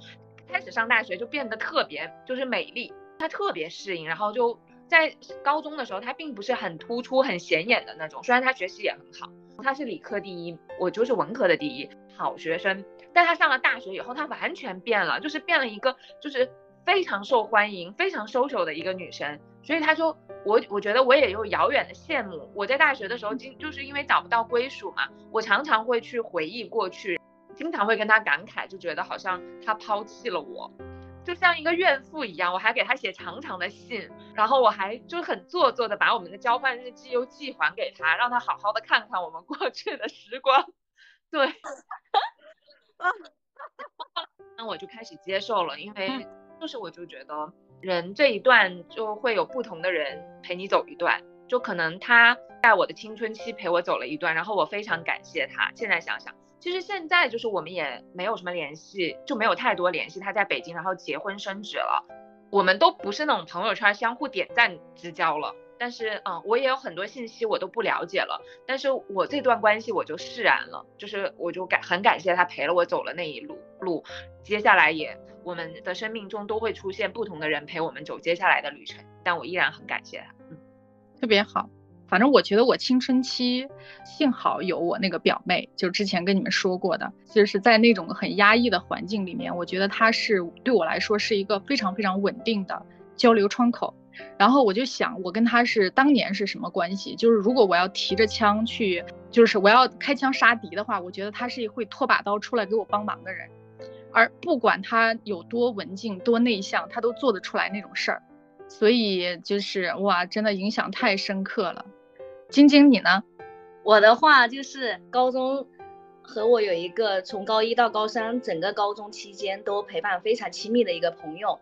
S2: 开始上大学就变得特别就是美丽，他特别适应，然后就在高中的时候，他并不是很突出、很显眼的那种，虽然他学习也很好。他是理科第一，我就是文科的第一，好学生。但他上了大学以后，他完全变了，就是变了一个，就是非常受欢迎、非常 social 的一个女生。所以她说，我我觉得我也有遥远的羡慕。我在大学的时候，经就是因为找不到归属嘛，我常常会去回忆过去，经常会跟她感慨，就觉得好像她抛弃了我。就像一个怨妇一样，我还给她写长长的信，然后我还就很做作的把我们的交换日记又寄还给她，让她好好的看看我们过去的时光。对，那我就开始接受了，因为就是我就觉得人这一段就会有不同的人陪你走一段，就可能他在我的青春期陪我走了一段，然后我非常感谢他。现在想想。其实现在就是我们也没有什么联系，就没有太多联系。他在北京，然后结婚生子了，我们都不是那种朋友圈相互点赞之交了。但是，嗯，我也有很多信息我都不了解了。但是我这段关系我就释然了，就是我就感很感谢他陪了我走了那一路路。接下来也我们的生命中都会出现不同的人陪我们走接下来的旅程，但我依然很感谢他，嗯，
S1: 特别好。反正我觉得我青春期幸好有我那个表妹，就之前跟你们说过的，就是在那种很压抑的环境里面，我觉得她是对我来说是一个非常非常稳定的交流窗口。然后我就想，我跟他是当年是什么关系？就是如果我要提着枪去，就是我要开枪杀敌的话，我觉得他是会拖把刀出来给我帮忙的人。而不管他有多文静、多内向，他都做得出来那种事儿。所以就是哇，真的影响太深刻了。晶晶，你呢？
S3: 我的话就是高中和我有一个从高一到高三整个高中期间都陪伴非常亲密的一个朋友，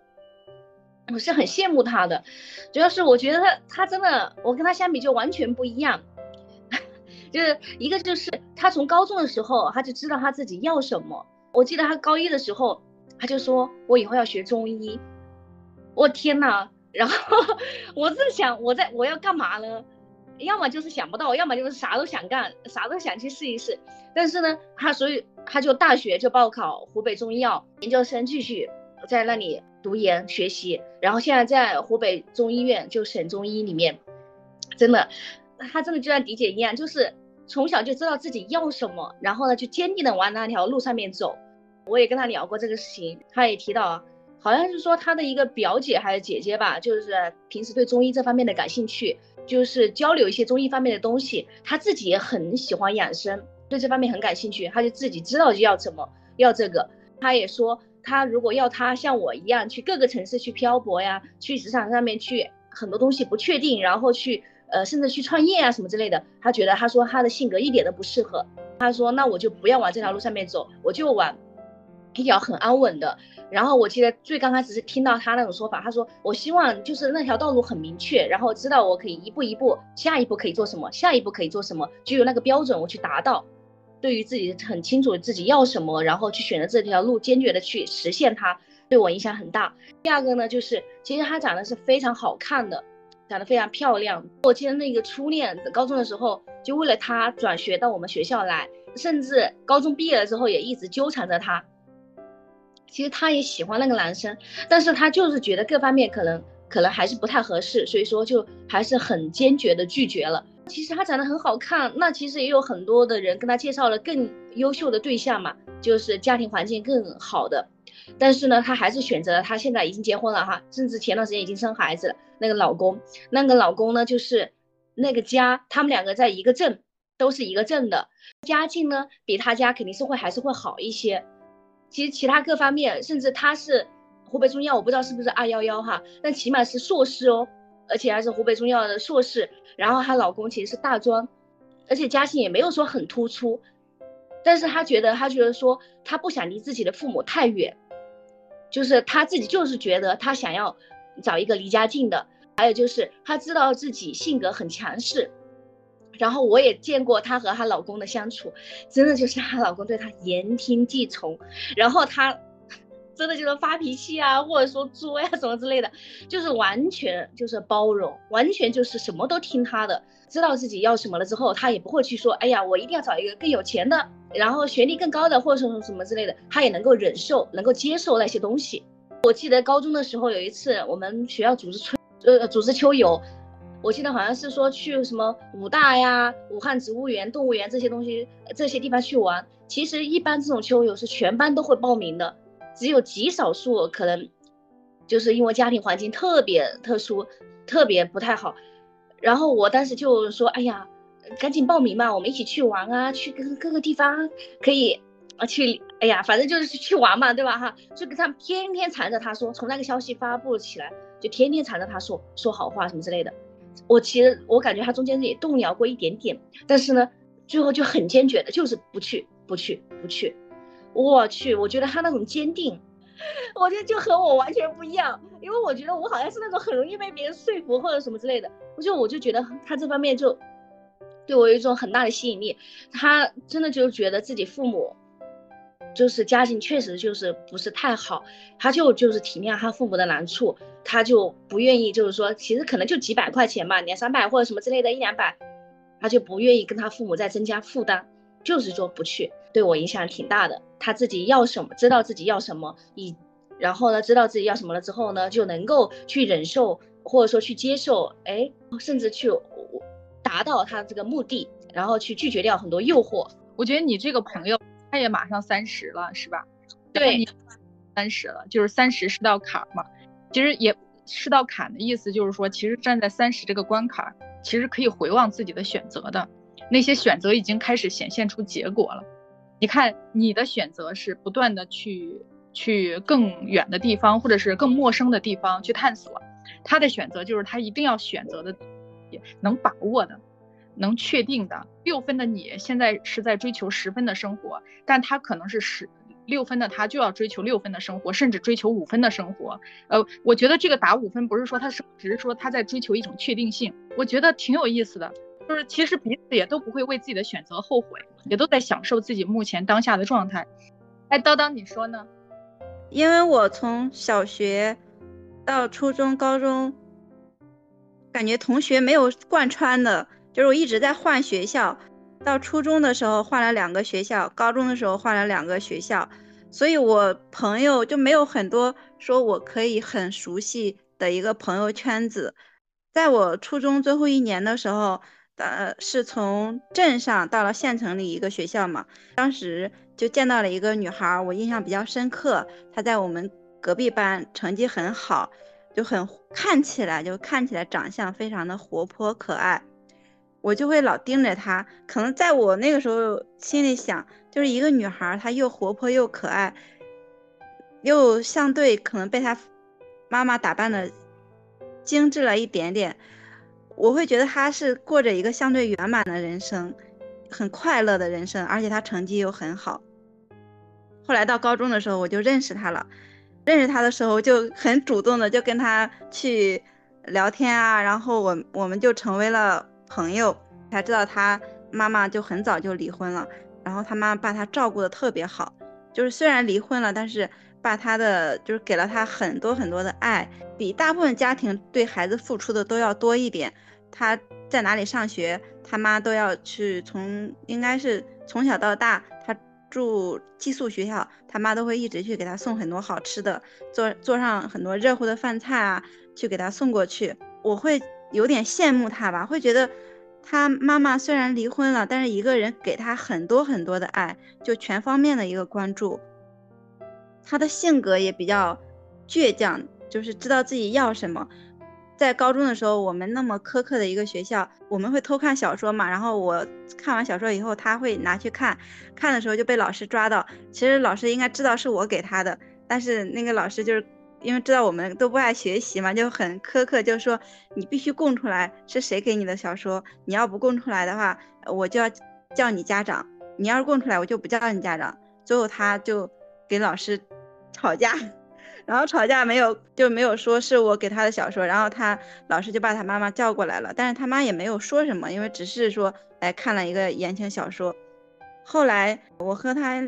S3: 我是很羡慕他的。主要是我觉得他他真的，我跟他相比就完全不一样。就是一个就是他从高中的时候他就知道他自己要什么。我记得他高一的时候他就说我以后要学中医。我天呐！然后我是想我在我要干嘛呢？要么就是想不到，要么就是啥都想干，啥都想去试一试。但是呢，他所以他就大学就报考湖北中医药研究生，继续在那里读研学习，然后现在在湖北中医院就省中医里面，真的，他真的就像迪姐一样，就是从小就知道自己要什么，然后呢就坚定的往那条路上面走。我也跟他聊过这个事情，他也提到，好像是说他的一个表姐还是姐姐吧，就是平时对中医这方面的感兴趣，就是交流一些中医方面的东西。他自己也很喜欢养生，对这方面很感兴趣，他就自己知道就要怎么要这个。他也说。他如果要他像我一样去各个城市去漂泊呀，去职场上面去很多东西不确定，然后去呃甚至去创业啊什么之类的，他觉得他说他的性格一点都不适合。他说那我就不要往这条路上面走，我就往比较很安稳的。然后我记得最刚开始是听到他那种说法，他说我希望就是那条道路很明确，然后知道我可以一步一步，下一步可以做什么，下一步可以做什么，就有那个标准我去达到。对于自己很清楚自己要什么，然后去选择这条路，坚决的去实现它，对我影响很大。第二个呢，就是其实她长得是非常好看的，长得非常漂亮。我记得那个初恋，高中的时候就为了她转学到我们学校来，甚至高中毕业了之后也一直纠缠着她。其实她也喜欢那个男生，但是她就是觉得各方面可能可能还是不太合适，所以说就还是很坚决的拒绝了。其实他长得很好看，那其实也有很多的人跟他介绍了更优秀的对象嘛，就是家庭环境更好的，但是呢，他还是选择了他现在已经结婚了哈，甚至前段时间已经生孩子了。那个老公，那个老公呢，就是那个家，他们两个在一个镇，都是一个镇的，家境呢比他家肯定是会还是会好一些。其实其他各方面，甚至他是湖北中医药，我不知道是不是二幺幺哈，但起码是硕士哦。而且还是湖北中药的硕士，然后她老公其实是大专，而且家境也没有说很突出，但是她觉得，她觉得说她不想离自己的父母太远，就是她自己就是觉得她想要找一个离家近的，还有就是她知道自己性格很强势，然后我也见过她和她老公的相处，真的就是她老公对她言听计从，然后她。真的就是发脾气啊，或者说作呀什么之类的，就是完全就是包容，完全就是什么都听他的，知道自己要什么了之后，他也不会去说，哎呀，我一定要找一个更有钱的，然后学历更高的，或者说什么之类的，他也能够忍受，能够接受那些东西。我记得高中的时候有一次，我们学校组织春，呃，组织秋游，我记得好像是说去什么武大呀、武汉植物园、动物园这些东西这些地方去玩。其实一般这种秋游是全班都会报名的。只有极少数可能，就是因为家庭环境特别特殊，特别不太好。然后我当时就说：“哎呀，赶紧报名嘛，我们一起去玩啊，去各各个地方可以啊去。哎呀，反正就是去玩嘛，对吧？哈，就跟他天天缠着他说，从那个消息发布起来，就天天缠着他说说好话什么之类的。我其实我感觉他中间也动摇过一点点，但是呢，最后就很坚决的，就是不去，不去，不去。”我去，我觉得他那种坚定，我觉得就和我完全不一样，因为我觉得我好像是那种很容易被别人说服或者什么之类的，我就我就觉得他这方面就对我有一种很大的吸引力。他真的就觉得自己父母就是家境确实就是不是太好，他就就是体谅他父母的难处，他就不愿意就是说，其实可能就几百块钱吧，两三百或者什么之类的，一两百，他就不愿意跟他父母再增加负担，就是说不去。对我影响挺大的。他自己要什么，知道自己要什么，以然后呢，知道自己要什么了之后呢，就能够去忍受，或者说去接受，哎，甚至去达到他这个目的，然后去拒绝掉很多诱惑。
S1: 我觉得你这个朋友，他也马上三十了，是吧？
S3: 对，
S1: 三十了，就是三十是道坎嘛。其实也是道坎的意思，就是说，其实站在三十这个关卡，其实可以回望自己的选择的，那些选择已经开始显现出结果了。你看，你的选择是不断的去去更远的地方，或者是更陌生的地方去探索。他的选择就是他一定要选择的，能把握的，能确定的。六分的你现在是在追求十分的生活，但他可能是十六分的他就要追求六分的生活，甚至追求五分的生活。呃，我觉得这个打五分不是说他是，只是说他在追求一种确定性。我觉得挺有意思的。就是其实彼此也都不会为自己的选择后悔，也都在享受自己目前当下的状态。哎，叨叨，你说呢？
S4: 因为我从小学到初中、高中，感觉同学没有贯穿的，就是我一直在换学校。到初中的时候换了两个学校，高中的时候换了两个学校，所以我朋友就没有很多说我可以很熟悉的一个朋友圈子。在我初中最后一年的时候，呃，是从镇上到了县城里一个学校嘛，当时就见到了一个女孩，我印象比较深刻，她在我们隔壁班成绩很好。就很看起来就看起来长相非常的活泼可爱，我就会老盯着她。可能在我那个时候心里想，就是一个女孩，她又活泼又可爱，又相对可能被她妈妈打扮的精致了一点点，我会觉得他是过着一个相对圆满的人生，很快乐的人生，而且他成绩又很好。后来到高中的时候，我就认识他了。认识他的时候就很主动的就跟他去聊天啊，然后我我们就成为了朋友。才知道他妈妈就很早就离婚了，然后他妈把他照顾的特别好，就是虽然离婚了，但是把他的就是给了他很多很多的爱，比大部分家庭对孩子付出的都要多一点。他在哪里上学，他妈都要去从应该是从小到大他。住寄宿学校，他妈都会一直去给他送很多好吃的，做做上很多热乎的饭菜啊，去给他送过去。我会有点羡慕他吧，会觉得他妈妈虽然离婚了，但是一个人给他很多很多的爱，就全方面的一个关注。他的性格也比较倔强，就是知道自己要什么。在高中的时候，我们那么苛刻的一个学校，我们会偷看小说嘛。然后我看完小说以后，他会拿去看，看的时候就被老师抓到。其实老师应该知道是我给他的，但是那个老师就是因为知道我们都不爱学习嘛，就很苛刻，就说你必须供出来是谁给你的小说。你要不供出来的话，我就要叫你家长。你要是供出来，我就不叫你家长。最后他就给老师吵架。然后吵架没有就没有说是我给他的小说，然后他老师就把他妈妈叫过来了，但是他妈也没有说什么，因为只是说来看了一个言情小说。后来我和他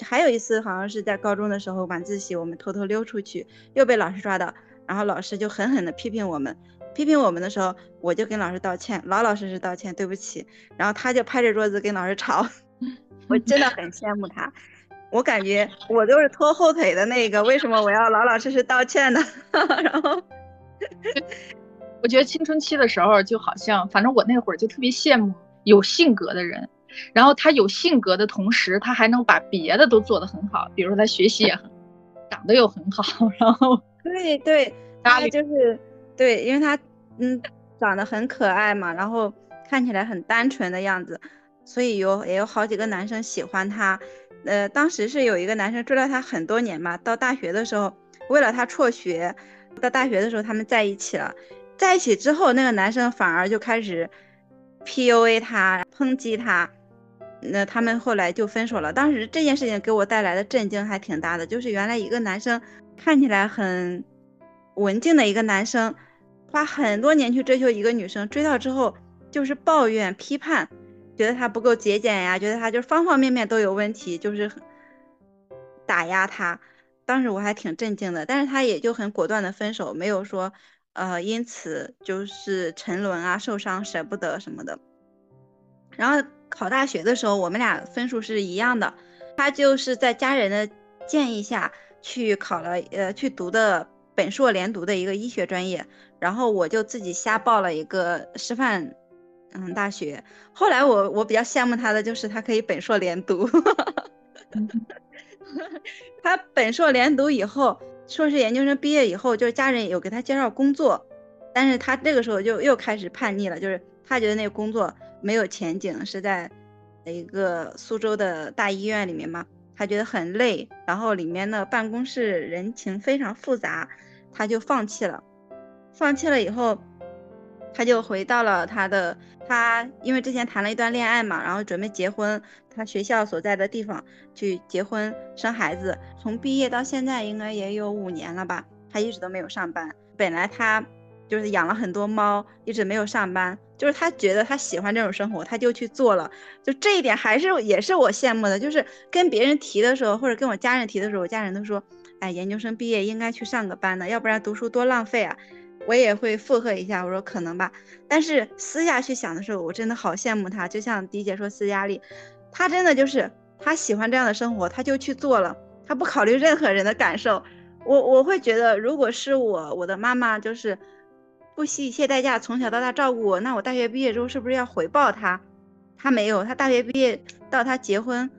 S4: 还有一次好像是在高中的时候晚自习，我们偷偷溜出去，又被老师抓到，然后老师就狠狠地批评我们，批评我们的时候，我就跟老师道歉，老老实实道歉，对不起。然后他就拍着桌子跟老师吵，我真的很羡慕他。我感觉我就是拖后腿的那个，为什么我要老老实实道歉呢？然后，
S1: 我觉得青春期的时候就好像，反正我那会儿就特别羡慕有性格的人，然后他有性格的同时，他还能把别的都做得很好，比如说他学习也很，长得又很好，然后
S4: 对对，他就是对，因为他嗯长得很可爱嘛，然后看起来很单纯的样子，所以有也有好几个男生喜欢他。呃，当时是有一个男生追了她很多年嘛，到大学的时候，为了她辍学，到大学的时候他们在一起了，在一起之后，那个男生反而就开始 PUA 她，抨击她，那他们后来就分手了。当时这件事情给我带来的震惊还挺大的，就是原来一个男生看起来很文静的一个男生，花很多年去追求一个女生，追到之后就是抱怨批判。觉得他不够节俭呀，觉得他就是方方面面都有问题，就是打压他。当时我还挺震惊的，但是他也就很果断的分手，没有说呃因此就是沉沦啊、受伤、舍不得什么的。然后考大学的时候，我们俩分数是一样的，他就是在家人的建议下去考了呃去读的本硕连读的一个医学专业，然后我就自己瞎报了一个师范。嗯，大学后来我我比较羡慕他的就是他可以本硕连读，他本硕连读以后，硕士研究生毕业以后，就是家人有给他介绍工作，但是他这个时候就又开始叛逆了，就是他觉得那个工作没有前景，是在一个苏州的大医院里面嘛，他觉得很累，然后里面的办公室人情非常复杂，他就放弃了，放弃了以后。他就回到了他的，他因为之前谈了一段恋爱嘛，然后准备结婚，他学校所在的地方去结婚生孩子。从毕业到现在应该也有五年了吧，他一直都没有上班。本来他就是养了很多猫，一直没有上班，就是他觉得他喜欢这种生活，他就去做了。就这一点还是也是我羡慕的，就是跟别人提的时候，或者跟我家人提的时候，我家人都说，哎，研究生毕业应该去上个班的，要不然读书多浪费啊。我也会附和一下，我说可能吧，但是私下去想的时候，我真的好羡慕他。就像迪姐说斯嘉丽，他真的就是他喜欢这样的生活，他就去做了。他不考虑任何人的感受。我我会觉得，如果是我，我的妈妈就是不惜一切代价从小到大照顾我，那我大学毕业之后是不是要回报她？她没有，她大学毕业到她结婚，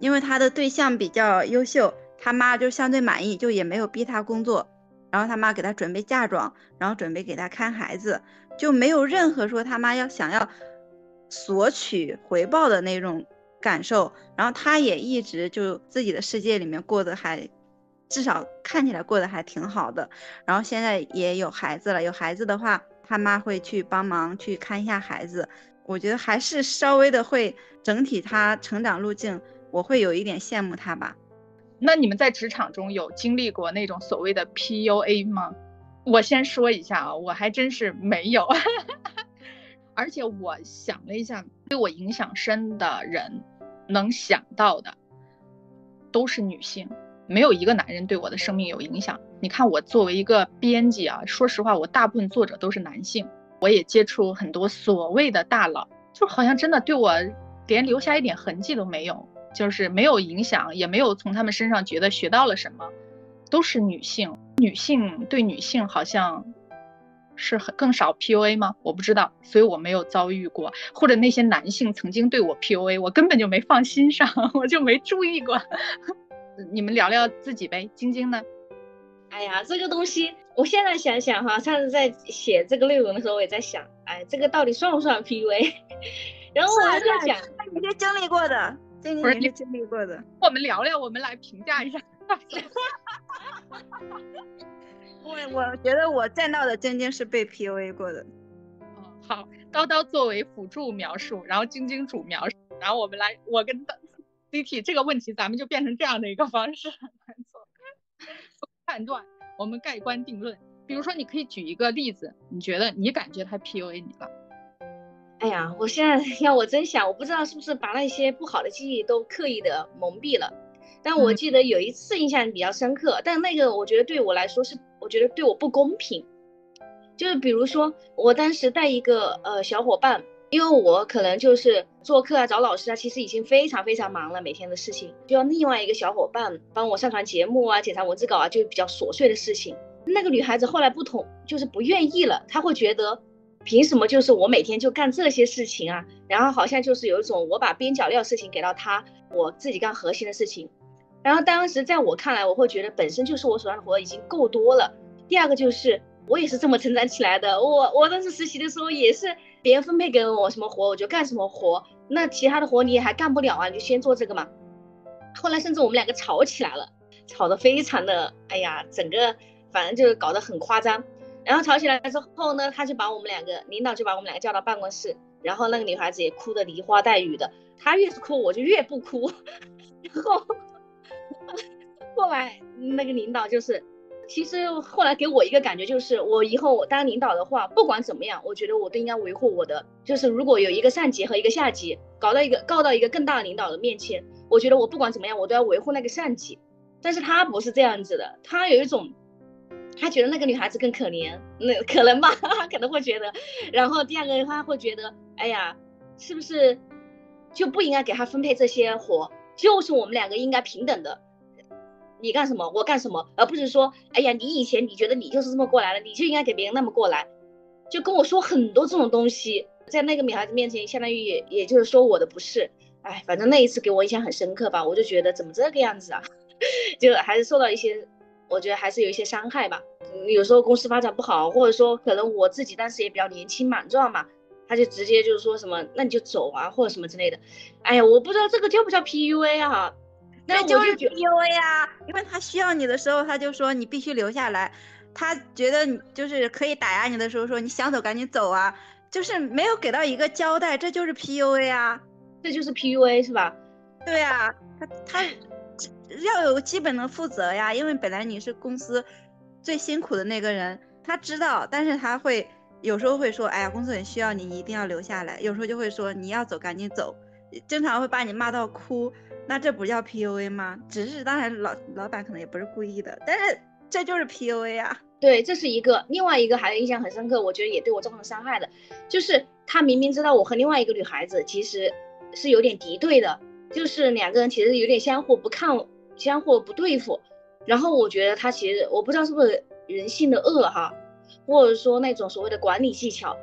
S4: 因为她的对象比较优秀，他妈就相对满意，就也没有逼她工作。然后他妈给他准备嫁妆，然后准备给他看孩子，就没有任何说他妈要想要索取回报的那种感受。然后他也一直就自己的世界里面过得还。至少看起来过得还挺好的，然后现在也有孩子了。有孩子的话，他妈会去帮忙去看一下孩子。我觉得还是稍微的会整体他成长路径，我会有一点羡慕他吧。
S1: 那你们在职场中有经历过那种所谓的 PUA 吗？我先说一下啊，我还真是没有。而且我想了一下，对我影响深的人，能想到的都是女性。没有一个男人对我的生命有影响。你看，我作为一个编辑啊，说实话，我大部分作者都是男性。我也接触很多所谓的大佬，就好像真的对我连留下一点痕迹都没有，就是没有影响，也没有从他们身上觉得学到了什么。都是女性，女性对女性好像是很更少 PUA 吗？我不知道，所以我没有遭遇过。或者那些男性曾经对我 PUA，我根本就没放心上，我就没注意过。你们聊聊自己呗，晶晶呢？
S3: 哎呀，这个东西，我现在想想哈，上次在写这个内容的时候，我也在想，哎，这个到底算不算 PUA？然后我还在想，
S4: 你是经历过的，晶晶你是经历过的。
S1: 我们聊聊，我们来评价一下。
S4: 我我觉得我见到的晶晶是被 PUA 过的。
S1: 哦，好，叨叨作为辅助描述，然后晶晶主描述，然后我们来，我跟叨。C T 这个问题，咱们就变成这样的一个方式来做判断，我们盖棺定论。比如说，你可以举一个例子，你觉得你感觉他 P U A 你了？
S3: 哎呀，我现在 要我真想，我不知道是不是把那些不好的记忆都刻意的蒙蔽了。但我记得有一次印象比较深刻，但那个我觉得对我来说是，我觉得对我不公平。就是比如说，我当时带一个呃小伙伴。因为我可能就是做课啊，找老师啊，其实已经非常非常忙了，每天的事情，就要另外一个小伙伴帮我上传节目啊，检查文字稿啊，就比较琐碎的事情。那个女孩子后来不同，就是不愿意了，她会觉得，凭什么就是我每天就干这些事情啊？然后好像就是有一种我把边角料事情给到他，我自己干核心的事情。然后当时在我看来，我会觉得本身就是我手上的活已经够多了。第二个就是我也是这么成长起来的，我我当时实习的时候也是。别人分配给我什么活，我就干什么活。那其他的活你也还干不了啊，你就先做这个嘛。后来甚至我们两个吵起来了，吵得非常的，哎呀，整个反正就是搞得很夸张。然后吵起来之后呢，他就把我们两个领导就把我们两个叫到办公室，然后那个女孩子也哭得梨花带雨的。她越是哭，我就越不哭。然后后来那个领导就是。其实后来给我一个感觉就是，我以后我当领导的话，不管怎么样，我觉得我都应该维护我的。就是如果有一个上级和一个下级搞到一个告到一个更大的领导的面前，我觉得我不管怎么样，我都要维护那个上级。但是他不是这样子的，他有一种，他觉得那个女孩子更可怜，那可能吧，可能会觉得。然后第二个他会觉得，哎呀，是不是就不应该给他分配这些活？就是我们两个应该平等的。你干什么，我干什么，而不是说，哎呀，你以前你觉得你就是这么过来的，你就应该给别人那么过来，就跟我说很多这种东西，在那个女孩子面前，相当于也也就是说我的不是，哎，反正那一次给我印象很深刻吧，我就觉得怎么这个样子啊，就还是受到一些，我觉得还是有一些伤害吧。有时候公司发展不好，或者说可能我自己当时也比较年轻莽撞嘛，他就直接就是说什么，那你就走啊，或者什么之类的。哎呀，我不知道这个叫不叫 PUA 啊？
S4: 那就是 PUA 啊，因为他需要你的时候，他就说你必须留下来；他觉得你就是可以打压你的时候，说你想走赶紧走啊，就是没有给到一个交代，这就是 PUA 啊，
S3: 这就是 PUA 是吧？
S4: 对啊，他他要有基本的负责呀，因为本来你是公司最辛苦的那个人，他知道，但是他会有时候会说，哎呀，公司很需要你，你一定要留下来；有时候就会说你要走赶紧走，经常会把你骂到哭。那这不叫 PUA 吗？只是当然老老板可能也不是故意的，但是这就是 PUA 啊。
S3: 对，这是一个，另外一个还印象很深刻，我觉得也对我造成伤害的，就是他明明知道我和另外一个女孩子其实是有点敌对的，就是两个人其实有点相互不看，相互不对付。然后我觉得他其实我不知道是不是人性的恶哈，或者说那种所谓的管理技巧，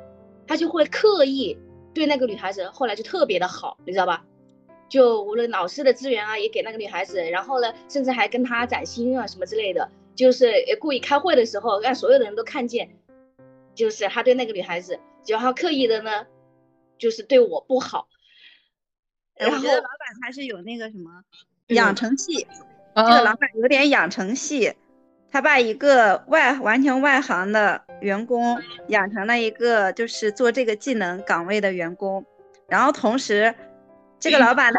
S3: 他就会刻意对那个女孩子后来就特别的好，你知道吧？就无论老师的资源啊，也给那个女孩子，然后呢，甚至还跟她攒心啊什么之类的，就是故意开会的时候让所有的人都看见，就是他对那个女孩子，然后刻意的呢，就是对我不好。
S4: 然后老板他是有那个什么养成系，这个老板有点养成系，他把一个外完全外行的员工养成了一个就是做这个技能岗位的员工，然后同时。这个老板呢？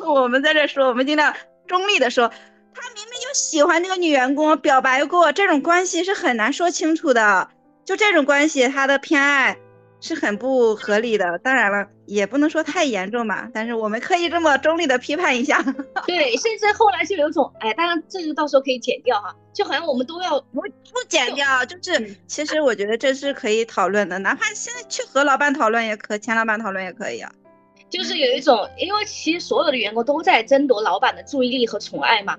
S4: 我们在这说，我们尽量中立的说，他明明就喜欢那个女员工，表白过，这种关系是很难说清楚的。就这种关系，他的偏爱是很不合理的。当然了，也不能说太严重吧，但是我们可以这么中立的批判一下。
S3: 对，甚至后来就有种，哎，当然这个到时候可以剪掉哈，就好像我们都要
S4: 不不剪掉，就是其实我觉得这是可以讨论的，哪怕现在去和老板讨论也可，前老板讨论也可以啊。
S3: 就是有一种，因为其实所有的员工都在争夺老板的注意力和宠爱嘛，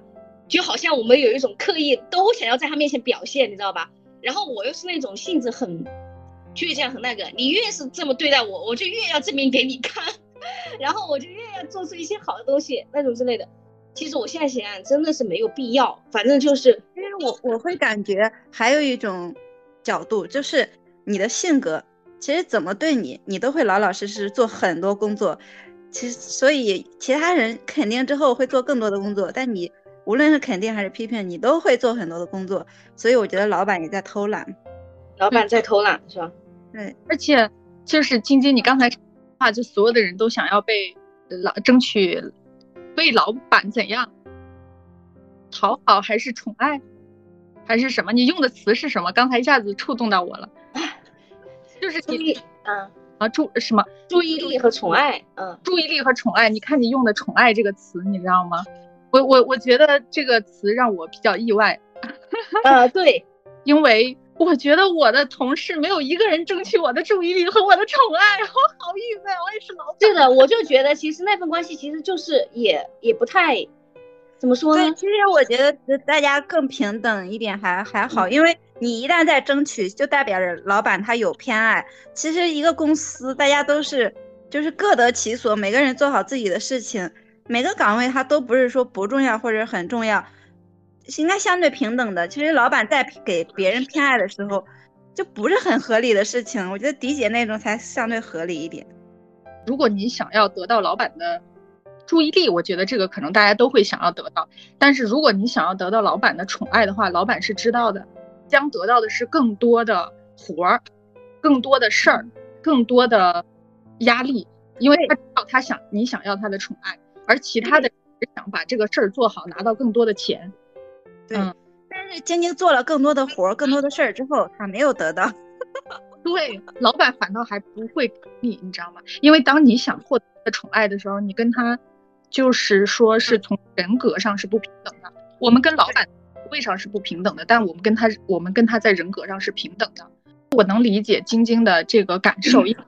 S3: 就好像我们有一种刻意都想要在他面前表现，你知道吧？然后我又是那种性子很倔强、很那个，你越是这么对待我，我就越要证明给你看，然后我就越要做出一些好的东西那种之类的。其实我现在想想，真的是没有必要。反正就是，
S4: 因为我我会感觉还有一种角度，就是你的性格。其实怎么对你，你都会老老实实做很多工作。其实，所以其他人肯定之后会做更多的工作，但你无论是肯定还是批评，你都会做很多的工作。所以我觉得老板也在偷懒，
S3: 老板在偷懒是吧？
S4: 对，
S1: 而且就是晶晶，你刚才话就所有的人都想要被老争取被老板怎样讨好，还是宠爱，还是什么？你用的词是什么？刚才一下子触动到我了。就是
S3: 注意，嗯
S1: 啊，注什么？
S3: 注意力和宠爱，嗯，
S1: 注意力和宠爱。你看你用的“宠爱”这个词，你知道吗？我我我觉得这个词让我比较意外。
S3: 呃，对，
S1: 因为我觉得我的同事没有一个人争取我的注意力和我的宠爱，我好郁闷。我也是老板。
S3: 对的，我就觉得其实那份关系其实就是也也不太。怎么说呢？
S4: 对其实我觉得大家更平等一点还还好，因为你一旦在争取，就代表着老板他有偏爱。其实一个公司大家都是就是各得其所，每个人做好自己的事情，每个岗位它都不是说不重要或者很重要，应该相对平等的。其实老板在给别人偏爱的时候，就不是很合理的事情。我觉得迪姐那种才相对合理一点。
S1: 如果你想要得到老板的。注意力，我觉得这个可能大家都会想要得到，但是如果你想要得到老板的宠爱的话，老板是知道的，将得到的是更多的活儿，更多的事儿，更多的压力，因为他知道他想你想要他的宠爱，而其他的想把这个事儿做好，拿到更多的钱。
S4: 对，但是晶晶做了更多的活儿，更多的事儿之后，他没有得到。
S1: 对，老板反倒还不会你，你知道吗？因为当你想获得宠爱的时候，你跟他。就是说，是从人格上是不平等的。我们跟老板位上是不平等的，但我们跟他，我们跟他在人格上是平等的。我能理解晶晶的这个感受，因为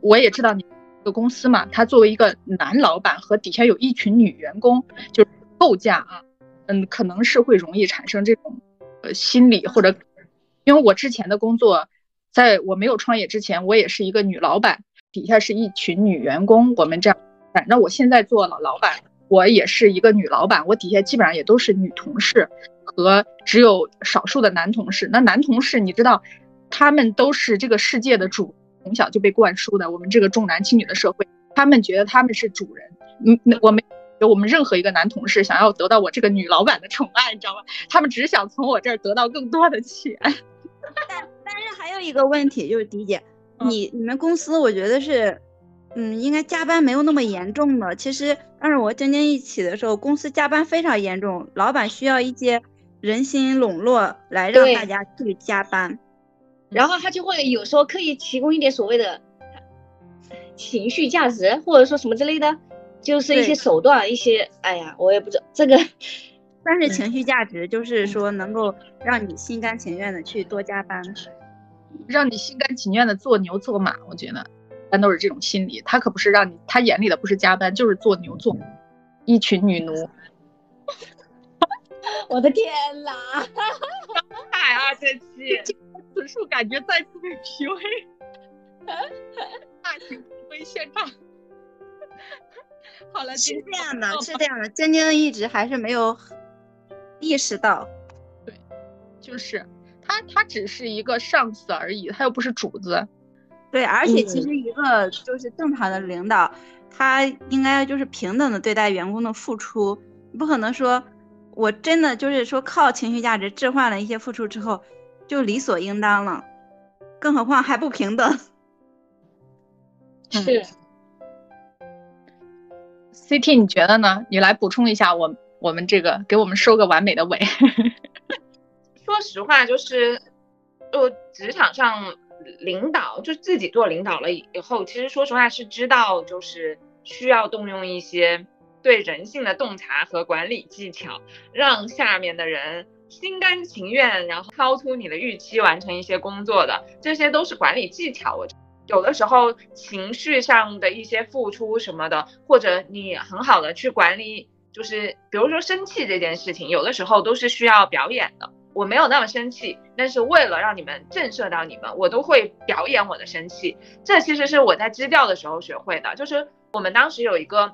S1: 我也知道你这个公司嘛，他作为一个男老板和底下有一群女员工，就是构架啊，嗯，可能是会容易产生这种呃心理或者，因为我之前的工作，在我没有创业之前，我也是一个女老板，底下是一群女员工，我们这样。那我现在做了老板，我也是一个女老板，我底下基本上也都是女同事和只有少数的男同事。那男同事你知道，他们都是这个世界的主，从小就被灌输的。我们这个重男轻女的社会，他们觉得他们是主人。嗯，那我没有我们任何一个男同事想要得到我这个女老板的宠爱，你知道吗？他们只想从我这儿得到更多的钱。
S4: 但但是还有一个问题就是，迪姐，你你们公司我觉得是。嗯，应该加班没有那么严重的。其实当时我晶晶一起的时候，公司加班非常严重，老板需要一些人心笼络来让大家去加班，
S3: 然后他就会有时候刻意提供一点所谓的情绪价值，或者说什么之类的，就是一些手段，一些哎呀，我也不知道这个，
S4: 但是情绪价值就是说能够让你心甘情愿的去多加班，
S1: 让你心甘情愿的做牛做马，我觉得。般都是这种心理，他可不是让你，他眼里的不是加班，就是做牛做。一群女奴。
S3: 我的天哪！
S2: 哎啊，这期
S1: 此处感觉再次被 PUA，大型 PUA 现场。好了，
S4: 是这样的，是这样的，晶晶一直还是没有意识到，
S1: 对，就是他，他只是一个上司而已，他又不是主子。
S4: 对，而且其实一个就是正常的领导，他应该就是平等的对待员工的付出，不可能说我真的就是说靠情绪价值置换了一些付出之后，就理所应当了，更何况还不平等。
S3: 是
S1: ，CT 你觉得呢？你来补充一下，我我们这个给我们收个完美的尾。
S2: 说实话，就是就职场上。领导就自己做领导了以后，其实说实话是知道，就是需要动用一些对人性的洞察和管理技巧，让下面的人心甘情愿，然后超出你的预期完成一些工作的，这些都是管理技巧。我有的时候情绪上的一些付出什么的，或者你很好的去管理，就是比如说生气这件事情，有的时候都是需要表演的。我没有那么生气，但是为了让你们震慑到你们，我都会表演我的生气。这其实是我在支教的时候学会的，就是我们当时有一个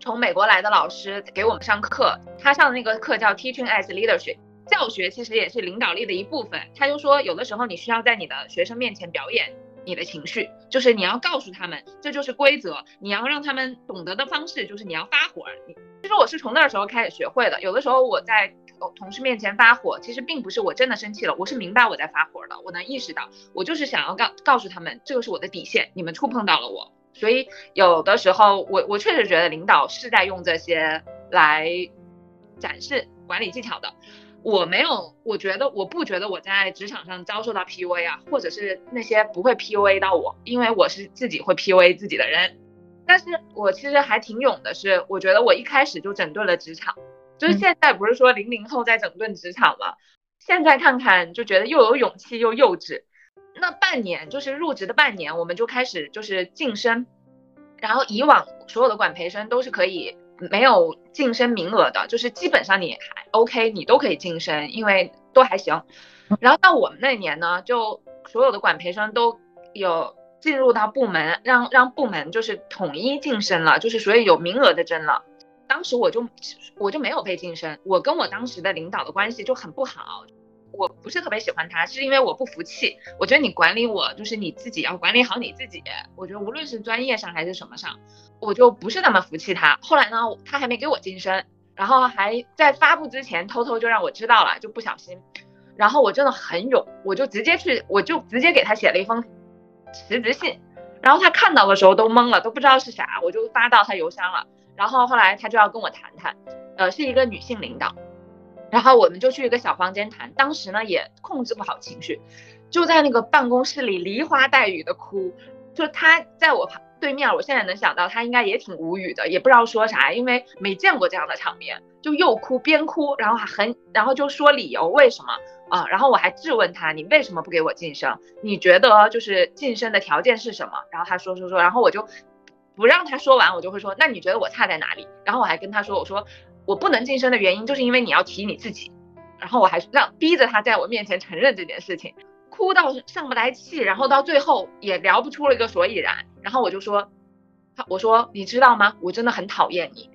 S2: 从美国来的老师给我们上课，他上的那个课叫 Teaching as Leadership，教学其实也是领导力的一部分。他就说，有的时候你需要在你的学生面前表演你的情绪，就是你要告诉他们这就是规则，你要让他们懂得的方式就是你要发火。其实我是从那时候开始学会的，有的时候我在。同事面前发火，其实并不是我真的生气了，我是明白我在发火的，我能意识到，我就是想要告告诉他们，这个是我的底线，你们触碰到了我，所以有的时候我我确实觉得领导是在用这些来展示管理技巧的，我没有，我觉得我不觉得我在职场上遭受到 PUA 啊，或者是那些不会 PUA 到我，因为我是自己会 PUA 自己的人，但是我其实还挺勇的，是我觉得我一开始就整顿了职场。就是现在不是说零零后在整顿职场吗？现在看看就觉得又有勇气又幼稚。那半年就是入职的半年，我们就开始就是晋升，然后以往所有的管培生都是可以没有晋升名额的，就是基本上你还 OK，你都可以晋升，因为都还行。然后到我们那年呢，就所有的管培生都有进入到部门，让让部门就是统一晋升了，就是所以有名额的争了。当时我就我就没有被晋升，我跟我当时的领导的关系就很不好，我不是特别喜欢他，是因为我不服气，我觉得你管理我就是你自己要管理好你自己，我觉得无论是专业上还是什么上，我就不是那么服气他。后来呢，他还没给我晋升，然后还在发布之前偷偷就让我知道了，就不小心，然后我真的很勇，我就直接去，我就直接给他写了一封辞职信，然后他看到的时候都懵了，都不知道是啥，我就发到他邮箱了。然后后来他就要跟我谈谈，呃，是一个女性领导，然后我们就去一个小房间谈。当时呢也控制不好情绪，就在那个办公室里梨花带雨的哭。就他在我旁对面，我现在能想到他应该也挺无语的，也不知道说啥，因为没见过这样的场面，就又哭边哭，然后还很，然后就说理由为什么啊？然后我还质问他，你为什么不给我晋升？你觉得就是晋升的条件是什么？然后他说说说，然后我就。不让他说完，我就会说，那你觉得我差在哪里？然后我还跟他说，我说我不能晋升的原因就是因为你要提你自己，然后我还让逼着他在我面前承认这件事情，哭到上不来气，然后到最后也聊不出了一个所以然，然后我就说，我说你知道吗？我真的很讨厌你，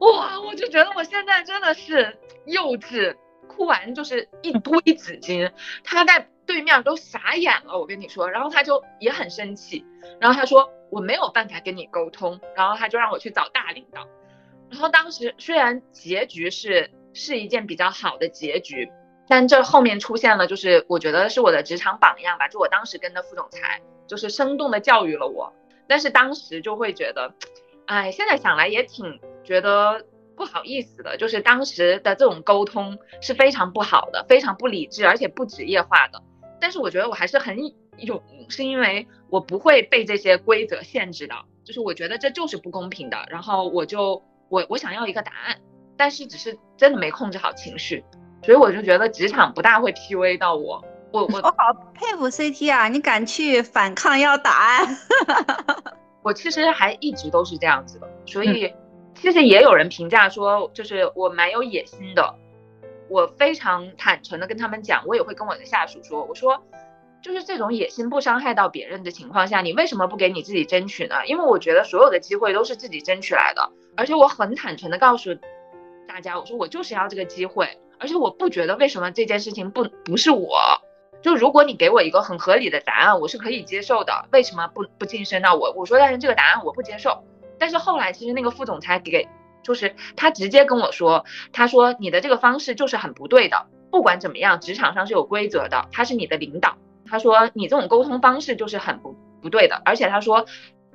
S2: 哇，我就觉得我现在真的是幼稚，哭完就是一堆纸巾，他在对面都傻眼了，我跟你说，然后他就也很生气，然后他说。我没有办法跟你沟通，然后他就让我去找大领导。然后当时虽然结局是是一件比较好的结局，但这后面出现了，就是我觉得是我的职场榜样吧。就我当时跟的副总裁，就是生动的教育了我。但是当时就会觉得，哎，现在想来也挺觉得不好意思的。就是当时的这种沟通是非常不好的，非常不理智，而且不职业化的。但是我觉得我还是很。有是因为我不会被这些规则限制的，就是我觉得这就是不公平的，然后我就我我想要一个答案，但是只是真的没控制好情绪，所以我就觉得职场不大会 PUA 到我，我我
S4: 我好佩服 CT 啊，你敢去反抗要答案，
S2: 我其实还一直都是这样子的，所以其实也有人评价说，就是我蛮有野心的。我非常坦诚的跟他们讲，我也会跟我的下属说，我说，就是这种野心不伤害到别人的情况下，你为什么不给你自己争取呢？因为我觉得所有的机会都是自己争取来的，而且我很坦诚的告诉大家，我说我就是要这个机会，而且我不觉得为什么这件事情不不是我，就如果你给我一个很合理的答案，我是可以接受的，为什么不不晋升到我？我说但是这个答案我不接受，但是后来其实那个副总裁给。就是他直接跟我说，他说你的这个方式就是很不对的，不管怎么样，职场上是有规则的，他是你的领导，他说你这种沟通方式就是很不不对的，而且他说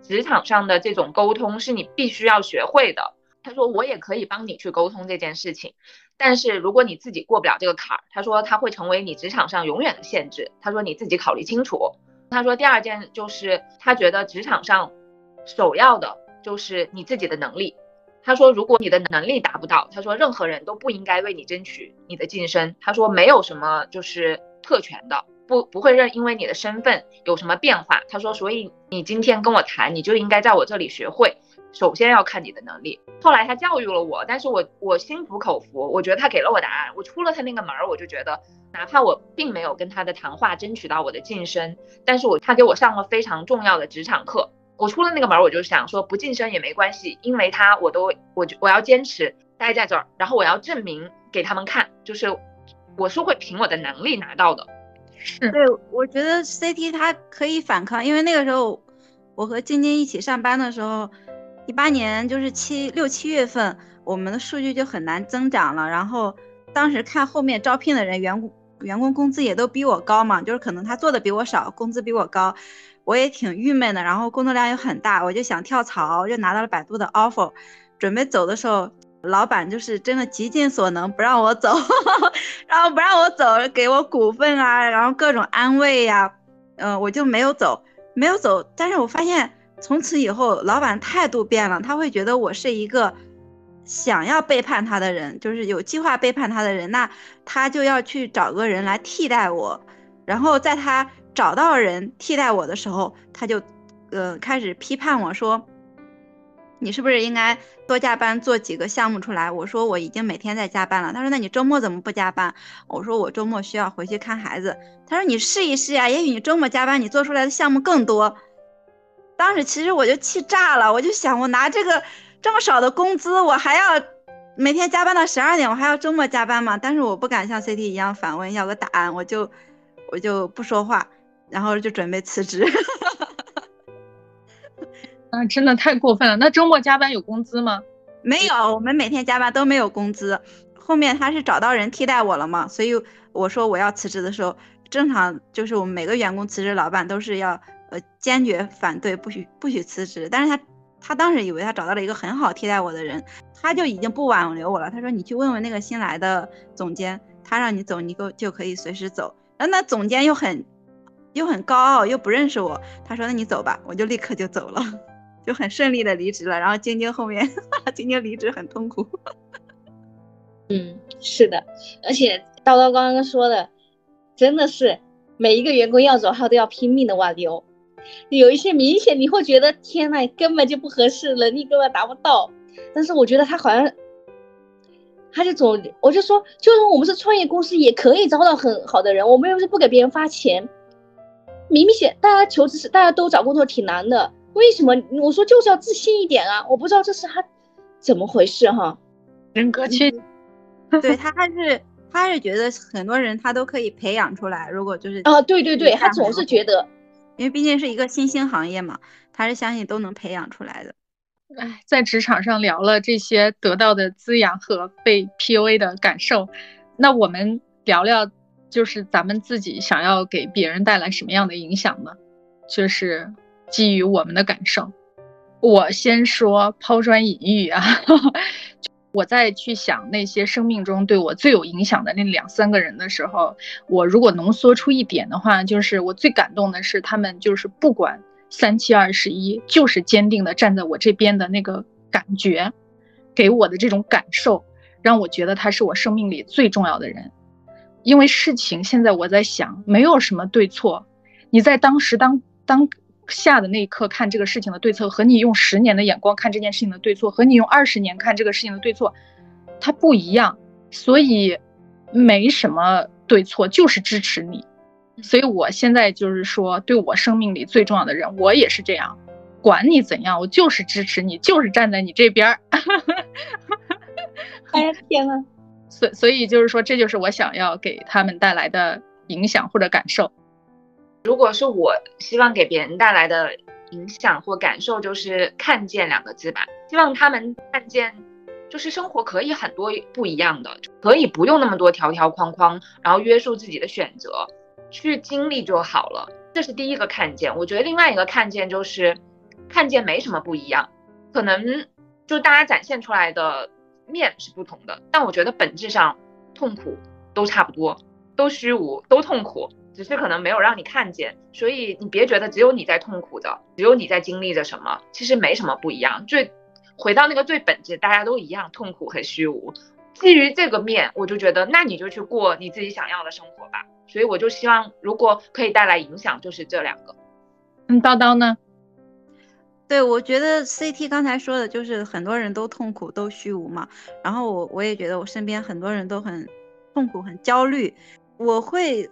S2: 职场上的这种沟通是你必须要学会的。他说我也可以帮你去沟通这件事情，但是如果你自己过不了这个坎儿，他说他会成为你职场上永远的限制。他说你自己考虑清楚。他说第二件就是他觉得职场上首要的就是你自己的能力。他说：“如果你的能力达不到，他说任何人都不应该为你争取你的晋升。他说没有什么就是特权的，不不会认因为你的身份有什么变化。他说，所以你今天跟我谈，你就应该在我这里学会。首先要看你的能力。后来他教育了我，但是我我心服口服。我觉得他给了我答案。我出了他那个门儿，我就觉得，哪怕我并没有跟他的谈话争取到我的晋升，但是我他给我上了非常重要的职场课。”我出了那个门儿，我就想说不晋升也没关系，因为他我都我就我要坚持待在这儿，然后我要证明给他们看，就是我是会凭我的能力拿到的。
S1: 是，
S4: 对，我觉得 CT 它可以反抗，因为那个时候我和晶晶一起上班的时候，一八年就是七六七月份，我们的数据就很难增长了，然后当时看后面招聘的人员工员工工资也都比我高嘛，就是可能他做的比我少，工资比我高。我也挺郁闷的，然后工作量又很大，我就想跳槽，就拿到了百度的 offer。准备走的时候，老板就是真的极尽所能不让我走，然后不让我走，给我股份啊，然后各种安慰呀，嗯，我就没有走，没有走。但是我发现从此以后，老板态度变了，他会觉得我是一个想要背叛他的人，就是有计划背叛他的人，那他就要去找个人来替代我，然后在他。找到人替代我的时候，他就，呃，开始批判我说，你是不是应该多加班做几个项目出来？我说我已经每天在加班了。他说那你周末怎么不加班？我说我周末需要回去看孩子。他说你试一试呀，也许你周末加班，你做出来的项目更多。当时其实我就气炸了，我就想我拿这个这么少的工资，我还要每天加班到十二点，我还要周末加班嘛？但是我不敢像 CT 一样反问要个答案，我就我就不说话。然后就准备辞职，
S1: 啊，真的太过分了。那周末加班有工资吗？
S4: 没有，我们每天加班都没有工资。后面他是找到人替代我了嘛，所以我说我要辞职的时候，正常就是我们每个员工辞职，老板都是要呃坚决反对，不许不许辞职。但是他他当时以为他找到了一个很好替代我的人，他就已经不挽留我了。他说你去问问那个新来的总监，他让你走，你就就可以随时走。然后那总监又很。又很高傲，又不认识我。他说：“那你走吧。”我就立刻就走了，就很顺利的离职了。然后晶晶后面，晶晶离职很痛苦。
S3: 嗯，是的，而且叨叨刚刚说的，真的是每一个员工要走，他都要拼命的挽留。有一些明显你会觉得天呐，根本就不合适，能力根本达不到。但是我觉得他好像，他就总，我就说，就算我们是创业公司，也可以招到很好的人。我们又不是不给别人发钱。明明显，大家求职是大家都找工作挺难的，为什么？我说就是要自信一点啊！我不知道这是他怎么回事哈，
S1: 人格缺，
S4: 对他还是他是觉得很多人他都可以培养出来，如果就是
S3: 啊，对对对，他总是觉得，
S4: 因为毕竟是一个新兴行业嘛，他是相信都能培养出来的。
S1: 哎，在职场上聊了这些得到的滋养和被 PUA 的感受，那我们聊聊。就是咱们自己想要给别人带来什么样的影响呢？就是基于我们的感受。我先说抛砖引玉啊，我在去想那些生命中对我最有影响的那两三个人的时候，我如果浓缩出一点的话，就是我最感动的是他们，就是不管三七二十一，就是坚定的站在我这边的那个感觉，给我的这种感受，让我觉得他是我生命里最重要的人。因为事情现在我在想，没有什么对错。你在当时当当下的那一刻看这个事情的对策，和你用十年的眼光看这件事情的对错，和你用二十年看这个事情的对错，它不一样。所以没什么对错，就是支持你。所以我现在就是说，对我生命里最重要的人，我也是这样，管你怎样，我就是支持你，就是站在你这边儿。
S3: 哎呀天呐！
S1: 所所以就是说，这就是我想要给他们带来的影响或者感受。
S2: 如果是我希望给别人带来的影响或感受，就是看见两个字吧。希望他们看见，就是生活可以很多不一样的，可以不用那么多条条框框，然后约束自己的选择，去经历就好了。这是第一个看见。我觉得另外一个看见就是看见没什么不一样，可能就大家展现出来的。面是不同的，但我觉得本质上痛苦都差不多，都虚无，都痛苦，只是可能没有让你看见。所以你别觉得只有你在痛苦的，只有你在经历着什么，其实没什么不一样。最回到那个最本质，大家都一样，痛苦和虚无。基于这个面，我就觉得那你就去过你自己想要的生活吧。所以我就希望，如果可以带来影响，就是这两个。
S1: 嗯，叨叨呢？
S4: 对，我觉得 CT 刚才说的就是很多人都痛苦，都虚无嘛。然后我我也觉得我身边很多人都很痛苦，很焦虑。我会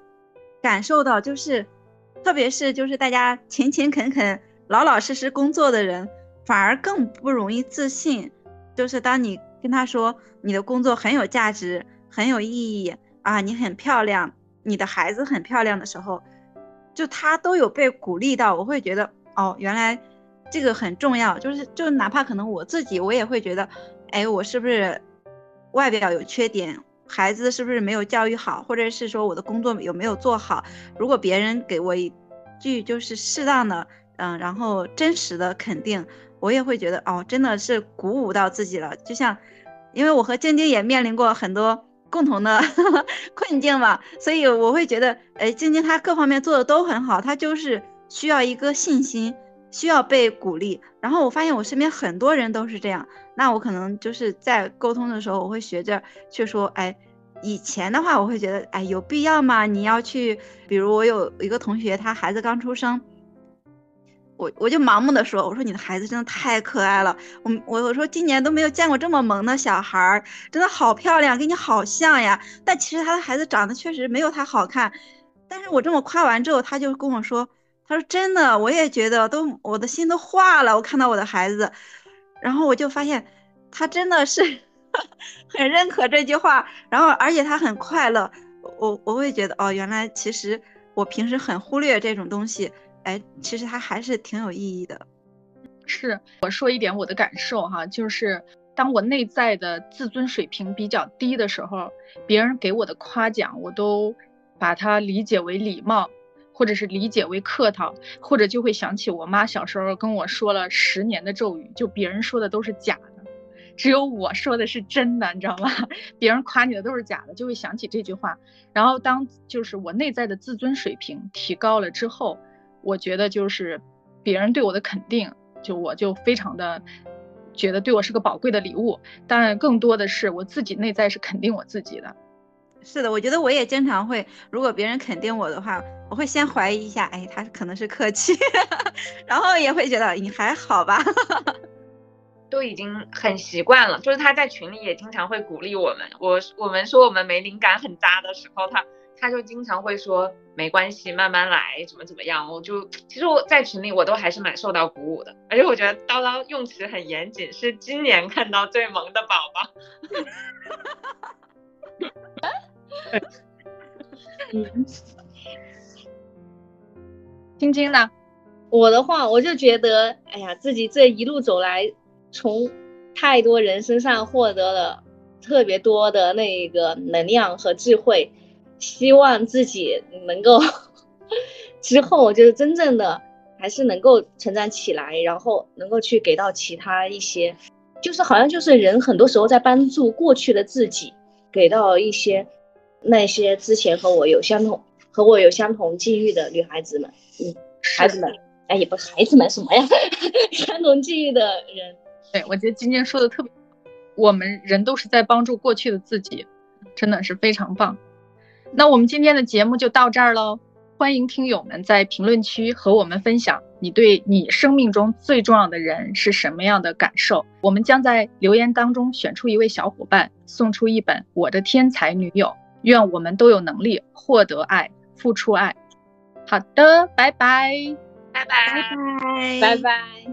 S4: 感受到，就是特别是就是大家勤勤恳恳、老老实实工作的人，反而更不容易自信。就是当你跟他说你的工作很有价值、很有意义啊，你很漂亮，你的孩子很漂亮的时候，就他都有被鼓励到。我会觉得哦，原来。这个很重要，就是就哪怕可能我自己我也会觉得，哎，我是不是外表有缺点，孩子是不是没有教育好，或者是说我的工作有没有做好？如果别人给我一句就是适当的，嗯，然后真实的肯定，我也会觉得哦，真的是鼓舞到自己了。就像，因为我和晶晶也面临过很多共同的 困境嘛，所以我会觉得，哎，晶晶她各方面做的都很好，她就是需要一个信心。需要被鼓励，然后我发现我身边很多人都是这样，那我可能就是在沟通的时候，我会学着去说，哎，以前的话我会觉得，哎，有必要吗？你要去，比如我有一个同学，他孩子刚出生，我我就盲目的说，我说你的孩子真的太可爱了，我我我说今年都没有见过这么萌的小孩儿，真的好漂亮，跟你好像呀，但其实他的孩子长得确实没有他好看，但是我这么夸完之后，他就跟我说。他说：“真的，我也觉得，都我的心都化了。我看到我的孩子，然后我就发现，他真的是 很认可这句话，然后而且他很快乐。我我会觉得，哦，原来其实我平时很忽略这种东西，哎，其实它还是挺有意义的。
S1: 是我说一点我的感受哈，就是当我内在的自尊水平比较低的时候，别人给我的夸奖，我都把它理解为礼貌。”或者是理解为客套，或者就会想起我妈小时候跟我说了十年的咒语，就别人说的都是假的，只有我说的是真的，你知道吗？别人夸你的都是假的，就会想起这句话。然后当就是我内在的自尊水平提高了之后，我觉得就是别人对我的肯定，就我就非常的觉得对我是个宝贵的礼物。当然，更多的是我自己内在是肯定我自己的。
S4: 是的，我觉得我也经常会，如果别人肯定我的话，我会先怀疑一下，哎，他可能是客气，然后也会觉得你还好吧，
S2: 都已经很习惯了。就是他在群里也经常会鼓励我们，我我们说我们没灵感很渣的时候，他他就经常会说没关系，慢慢来，怎么怎么样。我就其实我在群里我都还是蛮受到鼓舞的，而且我觉得叨叨用词很严谨，是今年看到最萌的宝宝。
S1: 嗯，晶晶呢？
S3: 我的话，我就觉得，哎呀，自己这一路走来，从太多人身上获得了特别多的那个能量和智慧，希望自己能够 之后就是真正的还是能够成长起来，然后能够去给到其他一些，就是好像就是人很多时候在帮助过去的自己，给到一些。那些之前和我有相同和我有相同境遇的女孩子们，嗯，孩子们，哎，也不孩子们什么呀，相同境遇的人。
S1: 对，我觉得今天说的特别，我们人都是在帮助过去的自己，真的是非常棒。那我们今天的节目就到这儿喽，欢迎听友们在评论区和我们分享你对你生命中最重要的人是什么样的感受。我们将在留言当中选出一位小伙伴，送出一本《我的天才女友》。愿我们都有能力获得爱，付出爱。好的，拜拜。
S2: 拜拜。
S4: 拜拜。
S3: 拜拜。